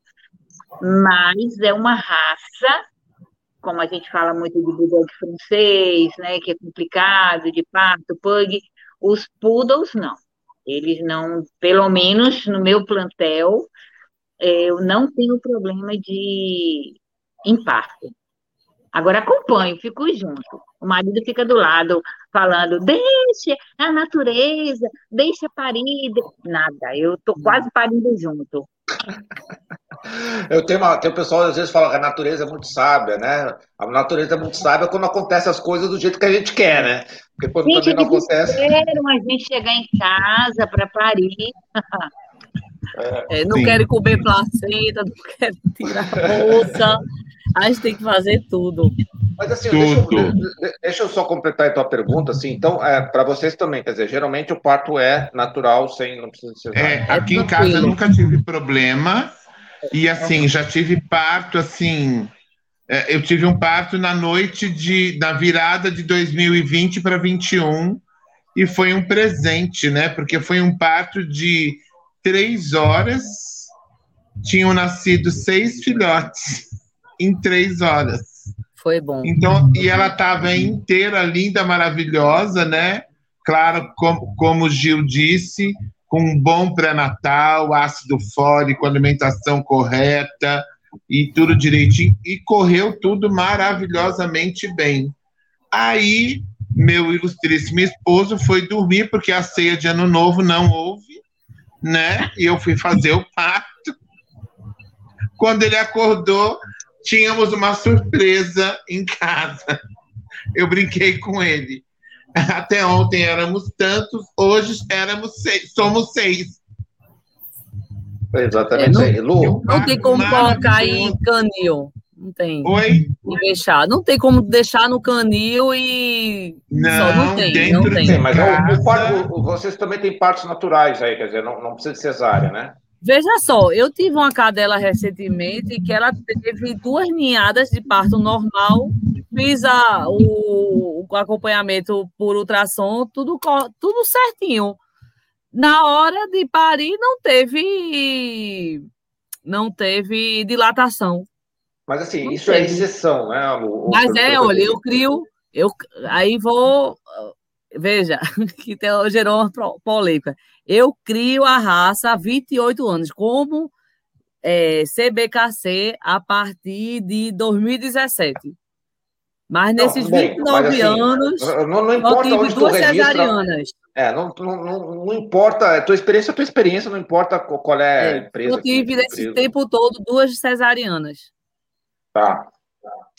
Mas é uma raça, como a gente fala muito de bulldog francês, né, que é complicado, de parto, pug, os poodles não. Eles não, pelo menos no meu plantel, eu não tenho problema de infarto. Agora acompanho, fico junto. O marido fica do lado, falando, deixa a natureza, deixa parir. Nada, eu tô quase parindo junto. Eu tenho, uma, tem o pessoal às vezes fala que a natureza é muito sábia, né? A natureza é muito sábia quando acontece as coisas do jeito que a gente quer, né? Porque quando gente, também não acontece. a gente chegar em casa para parir. É, não quero comer placenta, não quero tirar bolsa. A gente tem que fazer tudo. Mas assim, tudo. Deixa, eu, deixa, eu, só completar a tua pergunta, assim, então, é, para vocês também, quer dizer, geralmente o parto é natural, sem, não precisa ser... É, aqui em casa eu nunca tive problema, e assim, já tive parto, assim, é, eu tive um parto na noite de, da virada de 2020 para 21, e foi um presente, né, porque foi um parto de três horas, tinham nascido seis filhotes em três horas. Foi bom. Então, e ela estava inteira, linda, maravilhosa, né? Claro, como, como o Gil disse, com um bom pré-natal, ácido fólico, alimentação correta e tudo direitinho. E correu tudo maravilhosamente bem. Aí, meu ilustríssimo esposo foi dormir, porque a ceia de ano novo não houve, né? E eu fui fazer o parto. Quando ele acordou, tínhamos uma surpresa em casa. Eu brinquei com ele. Até ontem éramos tantos, hoje éramos seis, somos seis. Exatamente. É, não, Lu, não tem como colocar em canil. Não tem. Oi? E deixar. Não tem como deixar no canil e. Não, Só não tem. Não tem. Mas o, o, vocês também têm partos naturais aí, quer dizer, não, não precisa de cesárea, né? Veja só, eu tive uma cadela recentemente que ela teve duas ninhadas de parto normal, fiz a, o, o acompanhamento por ultrassom, tudo, tudo certinho. Na hora de parir, não teve não teve dilatação. Mas assim, não isso é teve. é exceção, né? O, Mas é, olha, eu crio, eu aí vou veja, que gerou uma polêmica. Eu crio a raça há 28 anos, como é, CBKC a partir de 2017. Mas nesses não, bem, 29 mas assim, anos, não, não importa eu tive duas cesarianas. É, não, não, não, não importa, a tua experiência é tua experiência, não importa qual é, é a empresa. Eu tive nesse tempo todo duas cesarianas. Tá.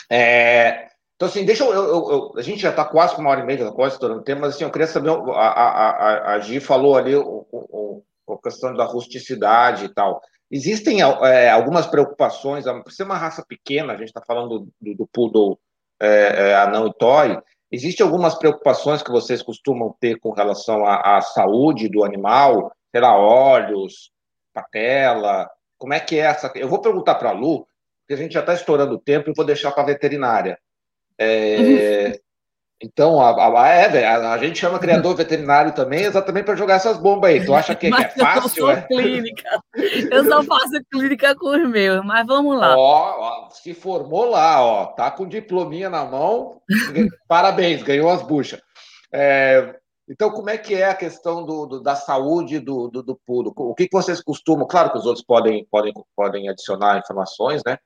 É, então, assim, deixa eu. eu, eu a gente já está quase com uma hora e meia, quase estourando o tempo, mas assim, eu queria saber. A, a, a, a Gi falou ali o, o, a questão da rusticidade e tal. Existem é, algumas preocupações, por ser uma raça pequena, a gente está falando do, do poodle é, é, anão e toy, existem algumas preocupações que vocês costumam ter com relação à, à saúde do animal, sei lá, olhos, patela, como é que é essa... Eu vou perguntar para a Lu, porque a gente já está estourando o tempo e vou deixar para a veterinária. É, então, a, a, é, a, a, gente chama criador veterinário também exatamente para jogar essas bombas aí. Tu acha que, que é fácil? Eu sou é? clínica. Eu só faço clínica com os meus, mas vamos lá. Ó, ó, se formou lá, ó, tá com diplominha na mão. Parabéns, ganhou as buchas. É, então, como é que é a questão do, do da saúde do, do, do público? O que, que vocês costumam? Claro que os outros podem, podem, podem adicionar informações, né?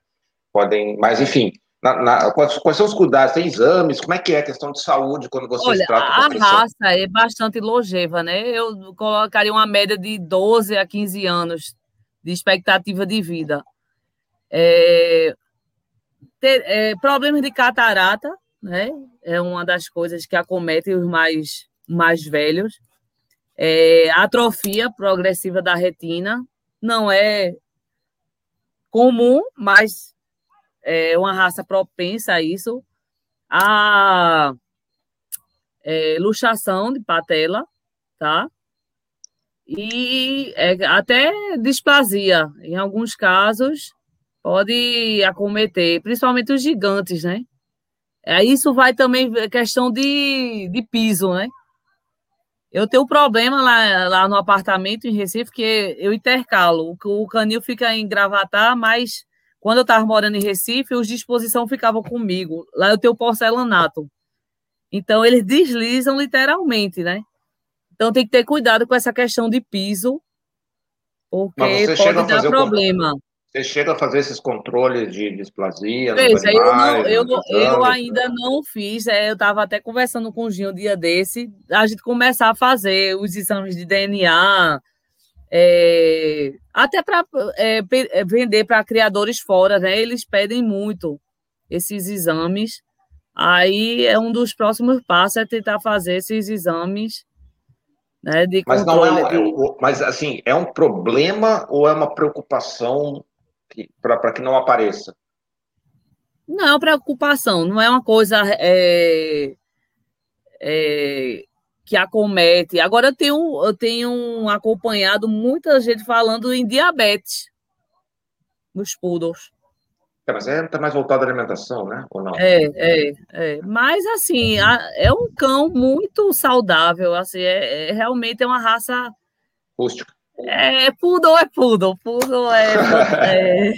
Podem, mas enfim, na, na, quais, quais, são os cuidados? Tem exames? Como é que é a questão de saúde quando vocês Olha, tratam a raça é bastante longeva, né? Eu colocaria uma média de 12 a 15 anos de expectativa de vida. É, ter, é, problemas de catarata, né? É uma das coisas que acometem os mais, mais velhos. É, atrofia progressiva da retina não é comum, mas é uma raça propensa a isso. A é, luxação de patela, tá? E é, até displasia, em alguns casos, pode acometer, principalmente os gigantes, né? É, isso vai também questão de, de piso, né? Eu tenho um problema lá, lá no apartamento em Recife, que eu intercalo. O, o canil fica em Gravatar, mas quando eu estava morando em Recife, os de exposição ficavam comigo. Lá eu tenho porcelanato. Então, eles deslizam literalmente, né? Então, tem que ter cuidado com essa questão de piso, porque pode dar problema. Você chega a fazer esses controles de displasia? Veja, eu, não, eu, eu ainda não fiz. É, eu estava até conversando com o Ginho um dia desse, a gente começar a fazer os exames de DNA, é, até para é, é, vender para criadores fora, né? Eles pedem muito esses exames. Aí é um dos próximos passos é tentar fazer esses exames né, de mas não é, de... mas assim é um problema ou é uma preocupação para que não apareça? Não é uma preocupação, não é uma coisa é, é, que acomete. Agora eu tenho, eu tenho acompanhado muita gente falando em diabetes nos poodles. É, mas é tá mais voltado à alimentação, né? Ou não? É, é, é. Mas assim, é um cão muito saudável, assim, é, é realmente é uma raça rústica. É, Poodle é Poodle. Poodle é. é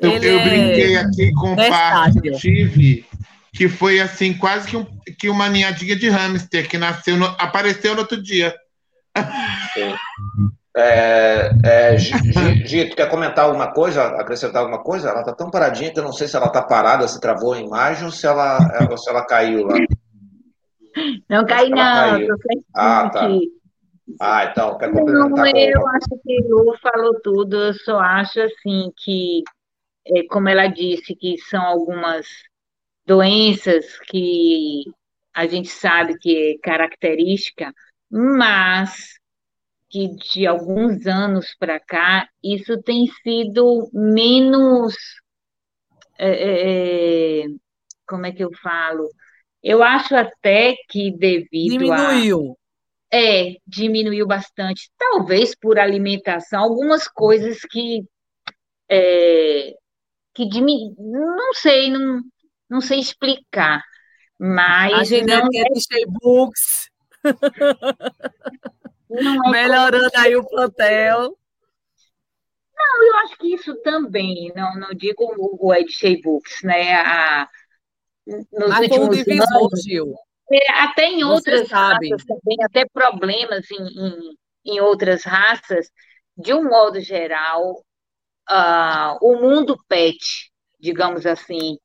eu, eu brinquei aqui com o que tive, que foi assim, quase que, um, que uma ninhadinha de hamster que nasceu, no, apareceu no outro dia. É, é, Gito, quer comentar alguma coisa, acrescentar alguma coisa? Ela está tão paradinha que eu não sei se ela está parada, se travou a imagem ou se ela, ou se ela caiu lá. Não cai, não. Caiu. Ah, tá. Ah, então, quer complementar? Não, eu acho que o falou tudo, eu só acho assim que, é, como ela disse, que são algumas doenças que a gente sabe que é característica, mas que de alguns anos para cá isso tem sido menos. É, é, é, como é que eu falo? Eu acho até que devido Diminuiu. a é, diminuiu bastante. Talvez por alimentação, algumas coisas que. É, que diminu... Não sei, não, não sei explicar. Mas. A gente não é de books. É Melhorando como... aí o plantel. Não, eu acho que isso também, não, não digo o Ed Books, né? A, nos Mas últimos divisor, anos, Gil. É, até em outras raças também, até problemas em, em, em, outras raças, de um modo geral, uh, o mundo pet, digamos assim,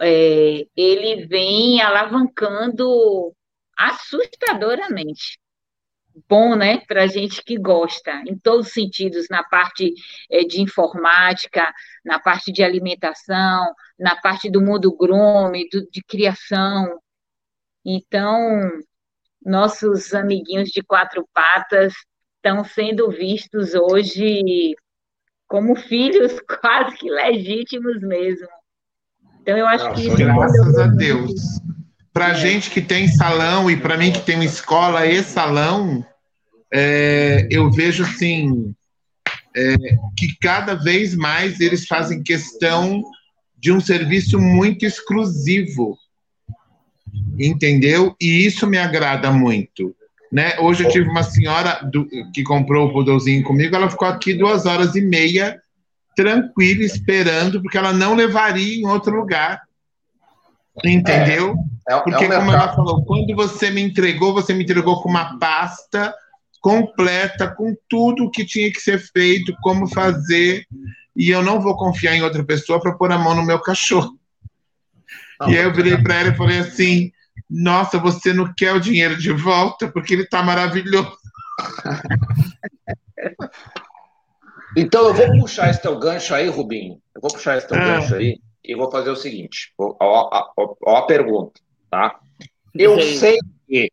é, ele vem alavancando assustadoramente. Bom, né, para gente que gosta, em todos os sentidos, na parte é, de informática, na parte de alimentação, na parte do mundo groom, do, de criação, então, nossos amiguinhos de quatro patas estão sendo vistos hoje como filhos quase que legítimos mesmo. Então, eu acho Nossa, que. Graças a Deus. Para é. gente que tem salão e para mim que tem escola e salão, é, eu vejo assim é, que cada vez mais eles fazem questão de um serviço muito exclusivo entendeu? E isso me agrada muito. Né? Hoje eu tive uma senhora do, que comprou o poodlezinho comigo, ela ficou aqui duas horas e meia, tranquila, esperando, porque ela não levaria em outro lugar. Entendeu? É, é, porque, é como ela falou, quando você me entregou, você me entregou com uma pasta completa, com tudo o que tinha que ser feito, como fazer, e eu não vou confiar em outra pessoa para pôr a mão no meu cachorro. Não, e aí eu virei para ela e falei assim: nossa, você não quer o dinheiro de volta porque ele está maravilhoso. Então eu vou puxar esse teu gancho aí, Rubinho. Eu vou puxar esse teu é. gancho aí. e vou fazer o seguinte: ó, ó, ó, ó a pergunta, tá? Eu sei que,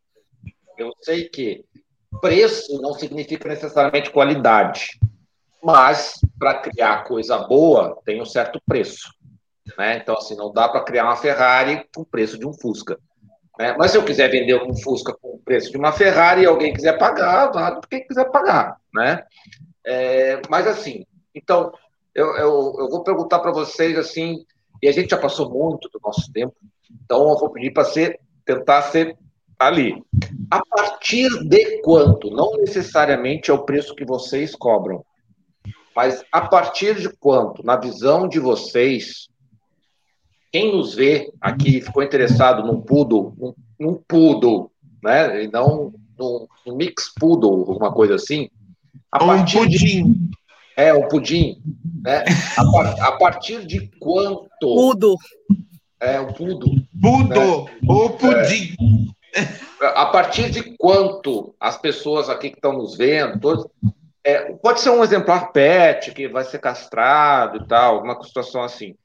eu sei que preço não significa necessariamente qualidade, mas para criar coisa boa tem um certo preço. Né? Então, assim, não dá para criar uma Ferrari com o preço de um Fusca. Né? Mas se eu quiser vender um Fusca com o preço de uma Ferrari e alguém quiser pagar, vá quem quiser pagar. Né? É, mas, assim, então, eu, eu, eu vou perguntar para vocês, assim, e a gente já passou muito do nosso tempo, então eu vou pedir para ser, tentar ser ali. A partir de quanto? Não necessariamente é o preço que vocês cobram, mas a partir de quanto, na visão de vocês, quem nos vê aqui ficou interessado num poodle, num, num poodle, né? E não num, num, mix poodle, alguma coisa assim. A Ou partir um pudim. De, é, o um pudim. Né? A, a, partir de quanto. Pudo. É, o pudo. Pudo, né? o pudim. É, a partir de quanto as pessoas aqui que estão nos vendo, todos, é, pode ser um exemplar pet que vai ser castrado e tal, uma situação assim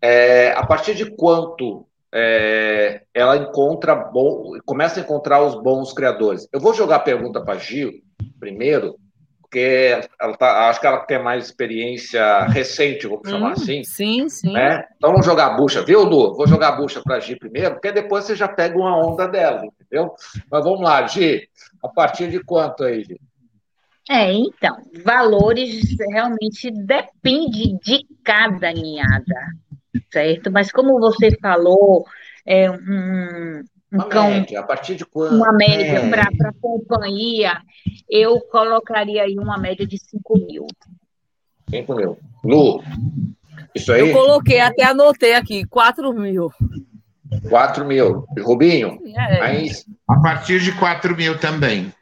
é, a partir de quanto é, ela encontra bom, começa a encontrar os bons criadores. Eu vou jogar a pergunta para Gil primeiro, porque ela tá, acho que ela tem mais experiência recente, vou chamar hum, assim. Sim, sim. Né? Então vamos jogar a bucha, viu, Lu? Vou jogar a bucha para a Gi primeiro, porque depois você já pega uma onda dela, entendeu? Mas vamos lá, Gi, a partir de quanto aí, Gi? É, então, valores realmente depende de cada ninhada certo? Mas como você falou, é um uma média, a partir de quando? Uma média é. para companhia, eu colocaria aí uma média de 5 mil. 5 mil. Lu, isso aí? Eu coloquei, até anotei aqui, 4 mil. 4 mil. Rubinho? É. Aí... A partir de 4 mil também.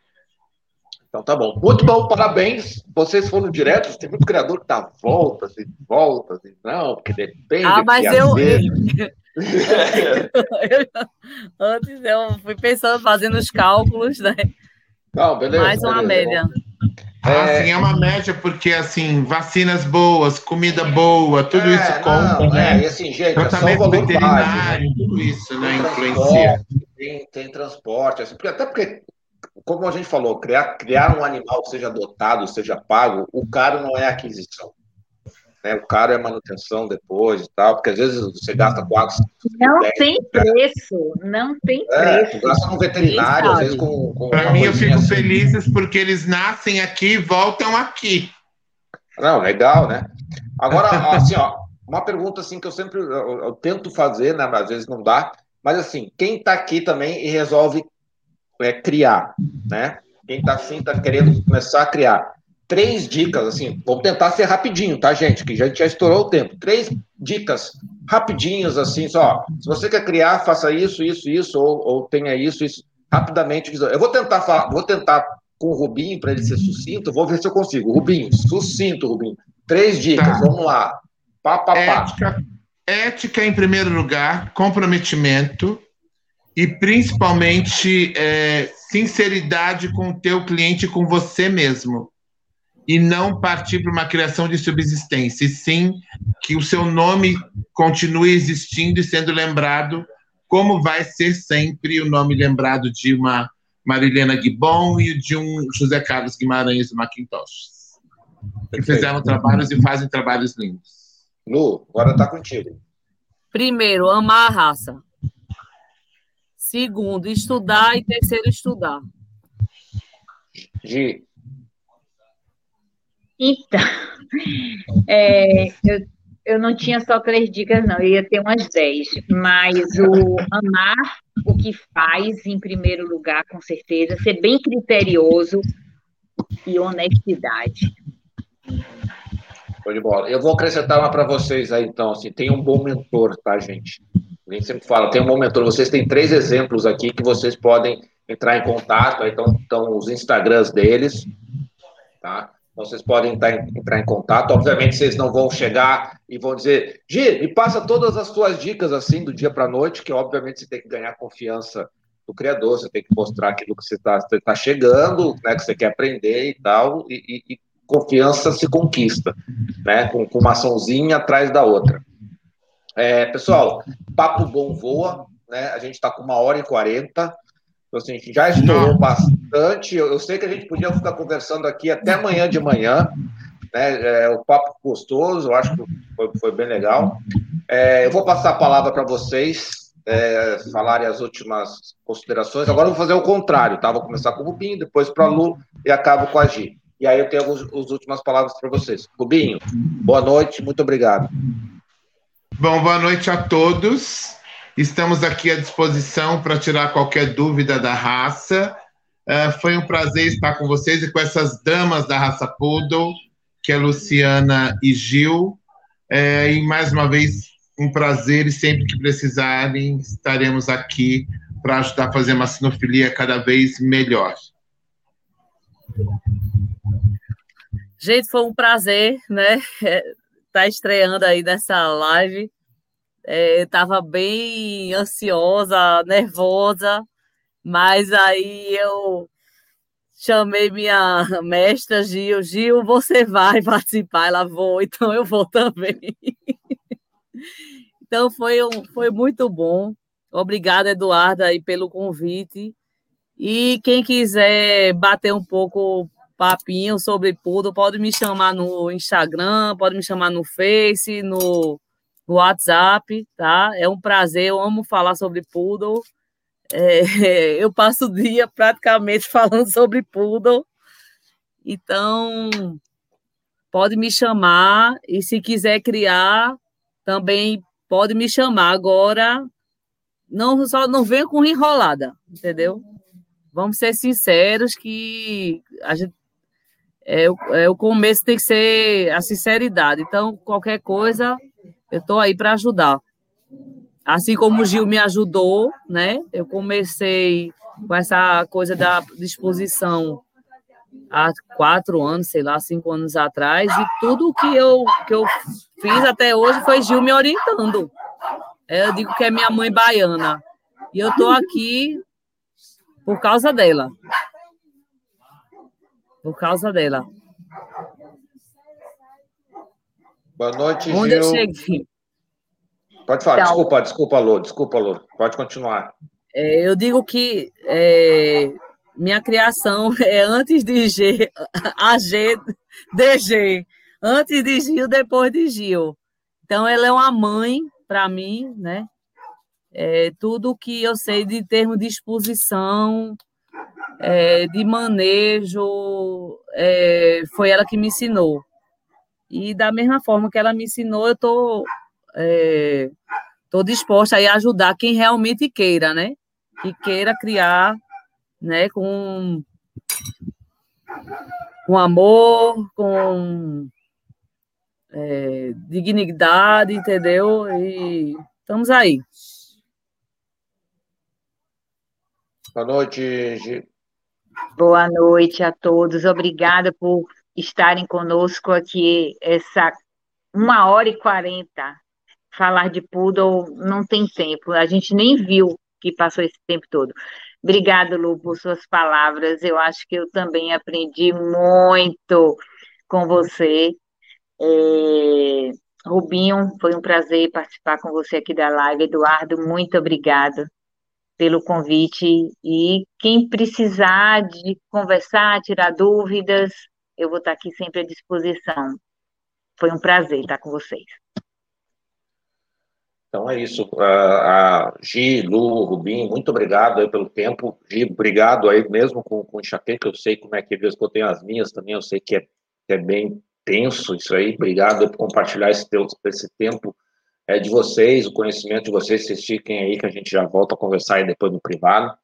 Então tá bom. Muito bom, parabéns. Vocês foram diretos. Tem muito criador que dá voltas e voltas. E não, porque depende. Ah, mas eu, eu, Antes eu fui pensando, fazendo os cálculos, né? Não, beleza. Mais uma beleza. média. É... Assim, é uma média porque, assim, vacinas boas, comida boa, tudo é, isso conta, não, né? É, e assim, gente, Tratamento é veterinário, né? tudo isso, né, influencia. Tem, tem transporte, assim, porque, até porque como a gente falou, criar, criar um animal, seja adotado, seja pago, o caro não é aquisição. Né? O caro é manutenção depois e tal, porque às vezes você gasta quatro. Não 10, tem preço, não tem é, preço. Gasta no veterinário, às vezes com. com Para mim, eu fico assim. feliz porque eles nascem aqui e voltam aqui. Não, legal, né? Agora, assim, ó, uma pergunta assim que eu sempre eu, eu tento fazer, né? Às vezes não dá, mas assim, quem está aqui também e resolve é criar, né? Quem está assim, está querendo começar a criar. Três dicas, assim, vamos tentar ser rapidinho, tá, gente? Que a gente já estourou o tempo. Três dicas rapidinhas, assim, só. Se você quer criar, faça isso, isso, isso, ou, ou tenha isso, isso, rapidamente. Eu vou tentar falar, vou tentar com o Rubinho para ele ser sucinto, vou ver se eu consigo. Rubinho, sucinto, Rubinho. Três dicas, tá. vamos lá. Pá, pá, pá. Ética, ética em primeiro lugar, comprometimento, e principalmente é, sinceridade com o teu cliente, com você mesmo. E não partir para uma criação de subsistência, e sim que o seu nome continue existindo e sendo lembrado, como vai ser sempre o nome lembrado de uma Marilena Guibon e de um José Carlos Guimarães Macintosh. Que fizeram trabalhos e fazem trabalhos lindos. Lu, agora está contigo. Primeiro, amar a raça. Segundo, estudar. E terceiro, estudar. Gi. Então, é, eu, eu não tinha só três dicas, não, eu ia ter umas dez. Mas o amar o que faz, em primeiro lugar, com certeza, ser bem criterioso e honestidade. Show de bola. Eu vou acrescentar uma para vocês aí, então. Assim, tem um bom mentor, tá, gente? A gente sempre fala, tem um bom mentor. Vocês têm três exemplos aqui que vocês podem entrar em contato. Aí estão, estão os Instagrams deles, tá? Então, vocês podem entrar em, contato. Obviamente, vocês não vão chegar e vão dizer, Gi, me passa todas as suas dicas assim, do dia para a noite, que obviamente você tem que ganhar confiança do criador, você tem que mostrar aquilo que você está tá chegando, né, que você quer aprender e tal, e, e, e confiança se conquista, né, com, com uma açãozinha atrás da outra. É, pessoal, papo bom voa, né? A gente está com uma hora e quarenta. Então, assim, a gente já estourou bastante. Eu, eu, sei que a gente podia ficar conversando aqui até amanhã de manhã. Né? É, o papo gostoso, eu acho que foi, foi bem legal. É, eu vou passar a palavra para vocês é, falarem as últimas considerações. Agora eu vou fazer o contrário, tá? Vou começar com o Rubinho, depois para a Lu e acabo com a Gi. E aí eu tenho as últimas palavras para vocês. Rubinho, boa noite, muito obrigado. Bom, boa noite a todos. Estamos aqui à disposição para tirar qualquer dúvida da raça. Uh, foi um prazer estar com vocês e com essas damas da raça Poodle, que é Luciana e Gil. É, e mais uma vez, um prazer e sempre que precisarem, estaremos aqui para ajudar a fazer uma sinofilia cada vez melhor. Gente, foi um prazer, né? tá estreando aí nessa live. É, Estava bem ansiosa, nervosa, mas aí eu chamei minha mestra Gil. Gil, você vai participar? Ela vou, então eu vou também. então foi, um, foi muito bom. Obrigada, Eduarda, aí, pelo convite. E quem quiser bater um pouco papinho sobre Poodle, pode me chamar no Instagram, pode me chamar no Face, no WhatsApp, tá? É um prazer, eu amo falar sobre Poodle. É, eu passo o dia praticamente falando sobre Poodle. Então, pode me chamar e se quiser criar, também pode me chamar. Agora, não só não venha com enrolada, entendeu? Vamos ser sinceros que a gente é, é, o começo tem que ser a sinceridade. Então, qualquer coisa, eu estou aí para ajudar. Assim como o Gil me ajudou, né? Eu comecei com essa coisa da disposição há quatro anos, sei lá, cinco anos atrás, e tudo que eu, que eu fiz até hoje foi Gil me orientando. É, eu digo que é minha mãe baiana. E eu estou aqui por causa dela por causa dela. Boa noite, Onde Gil. eu cheguei? Pode falar, então, desculpa, desculpa, Lô, desculpa, Lô, pode continuar. É, eu digo que é, minha criação é antes de G, AG, DG, antes de Gil, depois de Gil. Então, ela é uma mãe para mim, né? É, tudo que eu sei de termo de exposição, é, de manejo, é, foi ela que me ensinou. E da mesma forma que ela me ensinou, eu estou é, tô disposta a ajudar quem realmente queira, né? Que queira criar né, com, com amor, com é, dignidade, entendeu? E estamos aí. Boa noite, Boa noite a todos. Obrigada por estarem conosco aqui essa uma hora e quarenta. Falar de poodle não tem tempo. A gente nem viu que passou esse tempo todo. Obrigada, Lu, por suas palavras. Eu acho que eu também aprendi muito com você. É... Rubinho, foi um prazer participar com você aqui da live. Eduardo, muito obrigado pelo convite e quem precisar de conversar, tirar dúvidas, eu vou estar aqui sempre à disposição. Foi um prazer estar com vocês. Então é isso. A, a Gi, Lu, Rubim, muito obrigado aí pelo tempo. Gi, obrigado aí mesmo com, com enxaqueca, eu sei como é que às vezes que eu tenho as minhas também, eu sei que é, que é bem tenso isso aí. Obrigado por compartilhar esse, teu, esse tempo é de vocês, o conhecimento de vocês, vocês fiquem aí que a gente já volta a conversar aí depois no privado.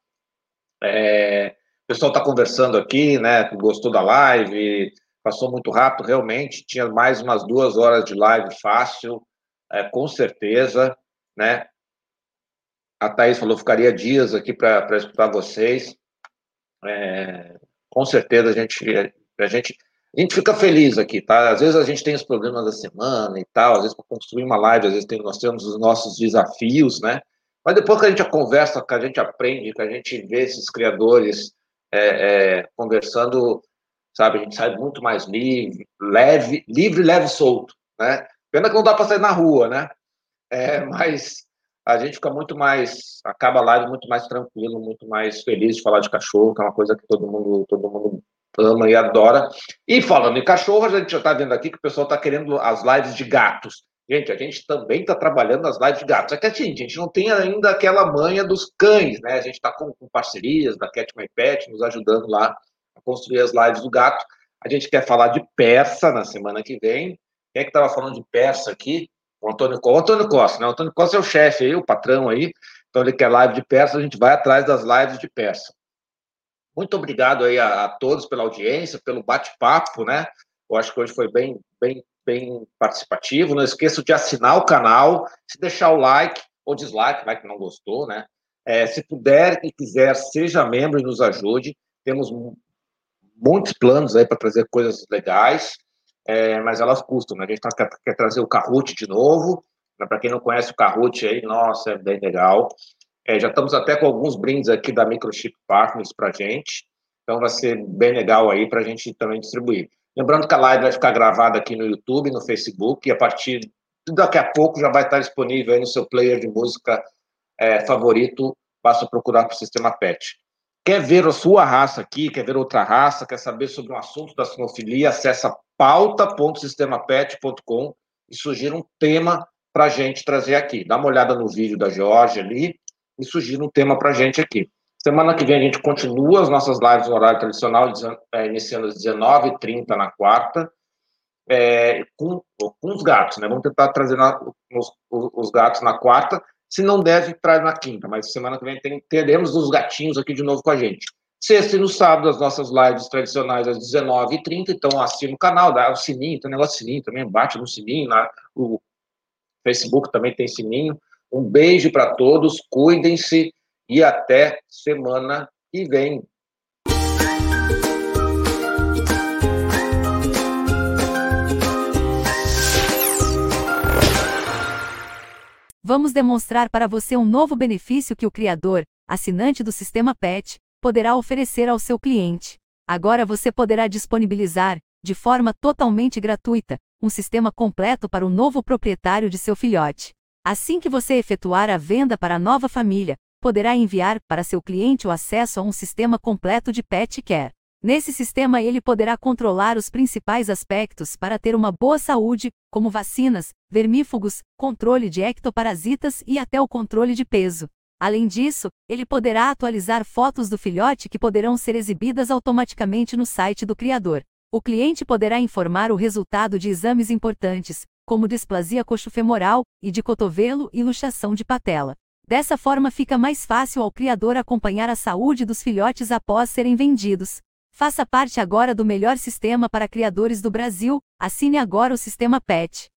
É, pessoal está conversando aqui, né? Gostou da live, passou muito rápido, realmente. Tinha mais umas duas horas de live fácil, é, com certeza, né? A Thaís falou, ficaria dias aqui para escutar vocês. É, com certeza a gente, a gente a gente fica feliz aqui, tá? Às vezes a gente tem os problemas da semana e tal, às vezes para construir uma live, às vezes tem, nós temos os nossos desafios, né? Mas depois que a gente conversa, que a gente aprende, que a gente vê esses criadores é, é, conversando, sabe, a gente sai muito mais livre, leve, livre, leve, solto, né? Pena que não dá para sair na rua, né? é, mas a gente fica muito mais, acaba a live muito mais tranquilo, muito mais feliz de falar de cachorro, que é uma coisa que todo mundo, todo mundo ama e adora. E falando em cachorro, a gente já está vendo aqui que o pessoal está querendo as lives de gatos. Gente, a gente também está trabalhando nas lives de gatos. É que assim, a gente não tem ainda aquela manha dos cães, né? A gente está com, com, parcerias da Cat My Pet, nos ajudando lá a construir as lives do gato. A gente quer falar de persa na semana que vem. Quem é que estava falando de persa aqui? O Antônio, o Antônio Costa, né? O Antônio Costa é o chefe aí, o patrão aí. Então ele quer live de persa, a gente vai atrás das lives de persa. Muito obrigado aí a, a todos pela audiência, pelo bate-papo, né? Eu acho que hoje foi bem, bem, bem participativo. Não esqueça de assinar o canal, se deixar o like ou dislike, vai que não gostou, né? É, se puder e quiser, seja membro e nos ajude. Temos muitos planos aí para trazer coisas legais, é, mas elas custam, né? A gente tá, quer, quer trazer o Kahoot de novo. Né? Para quem não conhece o Kahoot aí, nossa, é bem legal. É, já estamos até com alguns brindes aqui da Microchip Partners para gente. Então vai ser bem legal aí para a gente também distribuir. Lembrando que a live vai ficar gravada aqui no YouTube, no Facebook, e a partir daqui a pouco já vai estar disponível aí no seu player de música é, favorito. Basta procurar o Sistema PET. Quer ver a sua raça aqui, quer ver outra raça, quer saber sobre um assunto da sinofilia, acessa pauta.sistemapet.com e sugira um tema para a gente trazer aqui. Dá uma olhada no vídeo da Georgia ali, e sugira um tema para a gente aqui. Semana que vem a gente continua as nossas lives no horário tradicional, é, iniciando às 19h30 na quarta, é, com, com os gatos, né? Vamos tentar trazer na, os, os, gatos na quarta. Se não deve, traz na quinta, mas semana que vem tem, teremos os gatinhos aqui de novo com a gente. Sexta e no sábado, as nossas lives tradicionais às 19h30, então assina o canal, dá o sininho, tem um negócio de sininho também, bate no sininho, na, o Facebook também tem sininho. Um beijo para todos, cuidem-se e até semana que vem. Vamos demonstrar para você um novo benefício que o criador, assinante do sistema PET, poderá oferecer ao seu cliente. Agora você poderá disponibilizar, de forma totalmente gratuita, um sistema completo para o novo proprietário de seu filhote. Assim que você efetuar a venda para a nova família, poderá enviar para seu cliente o acesso a um sistema completo de pet care. Nesse sistema, ele poderá controlar os principais aspectos para ter uma boa saúde, como vacinas, vermífugos, controle de ectoparasitas e até o controle de peso. Além disso, ele poderá atualizar fotos do filhote que poderão ser exibidas automaticamente no site do criador. O cliente poderá informar o resultado de exames importantes, como displasia coxofemoral e de cotovelo e luxação de patela. Dessa forma fica mais fácil ao criador acompanhar a saúde dos filhotes após serem vendidos. Faça parte agora do melhor sistema para criadores do Brasil, assine agora o sistema PET.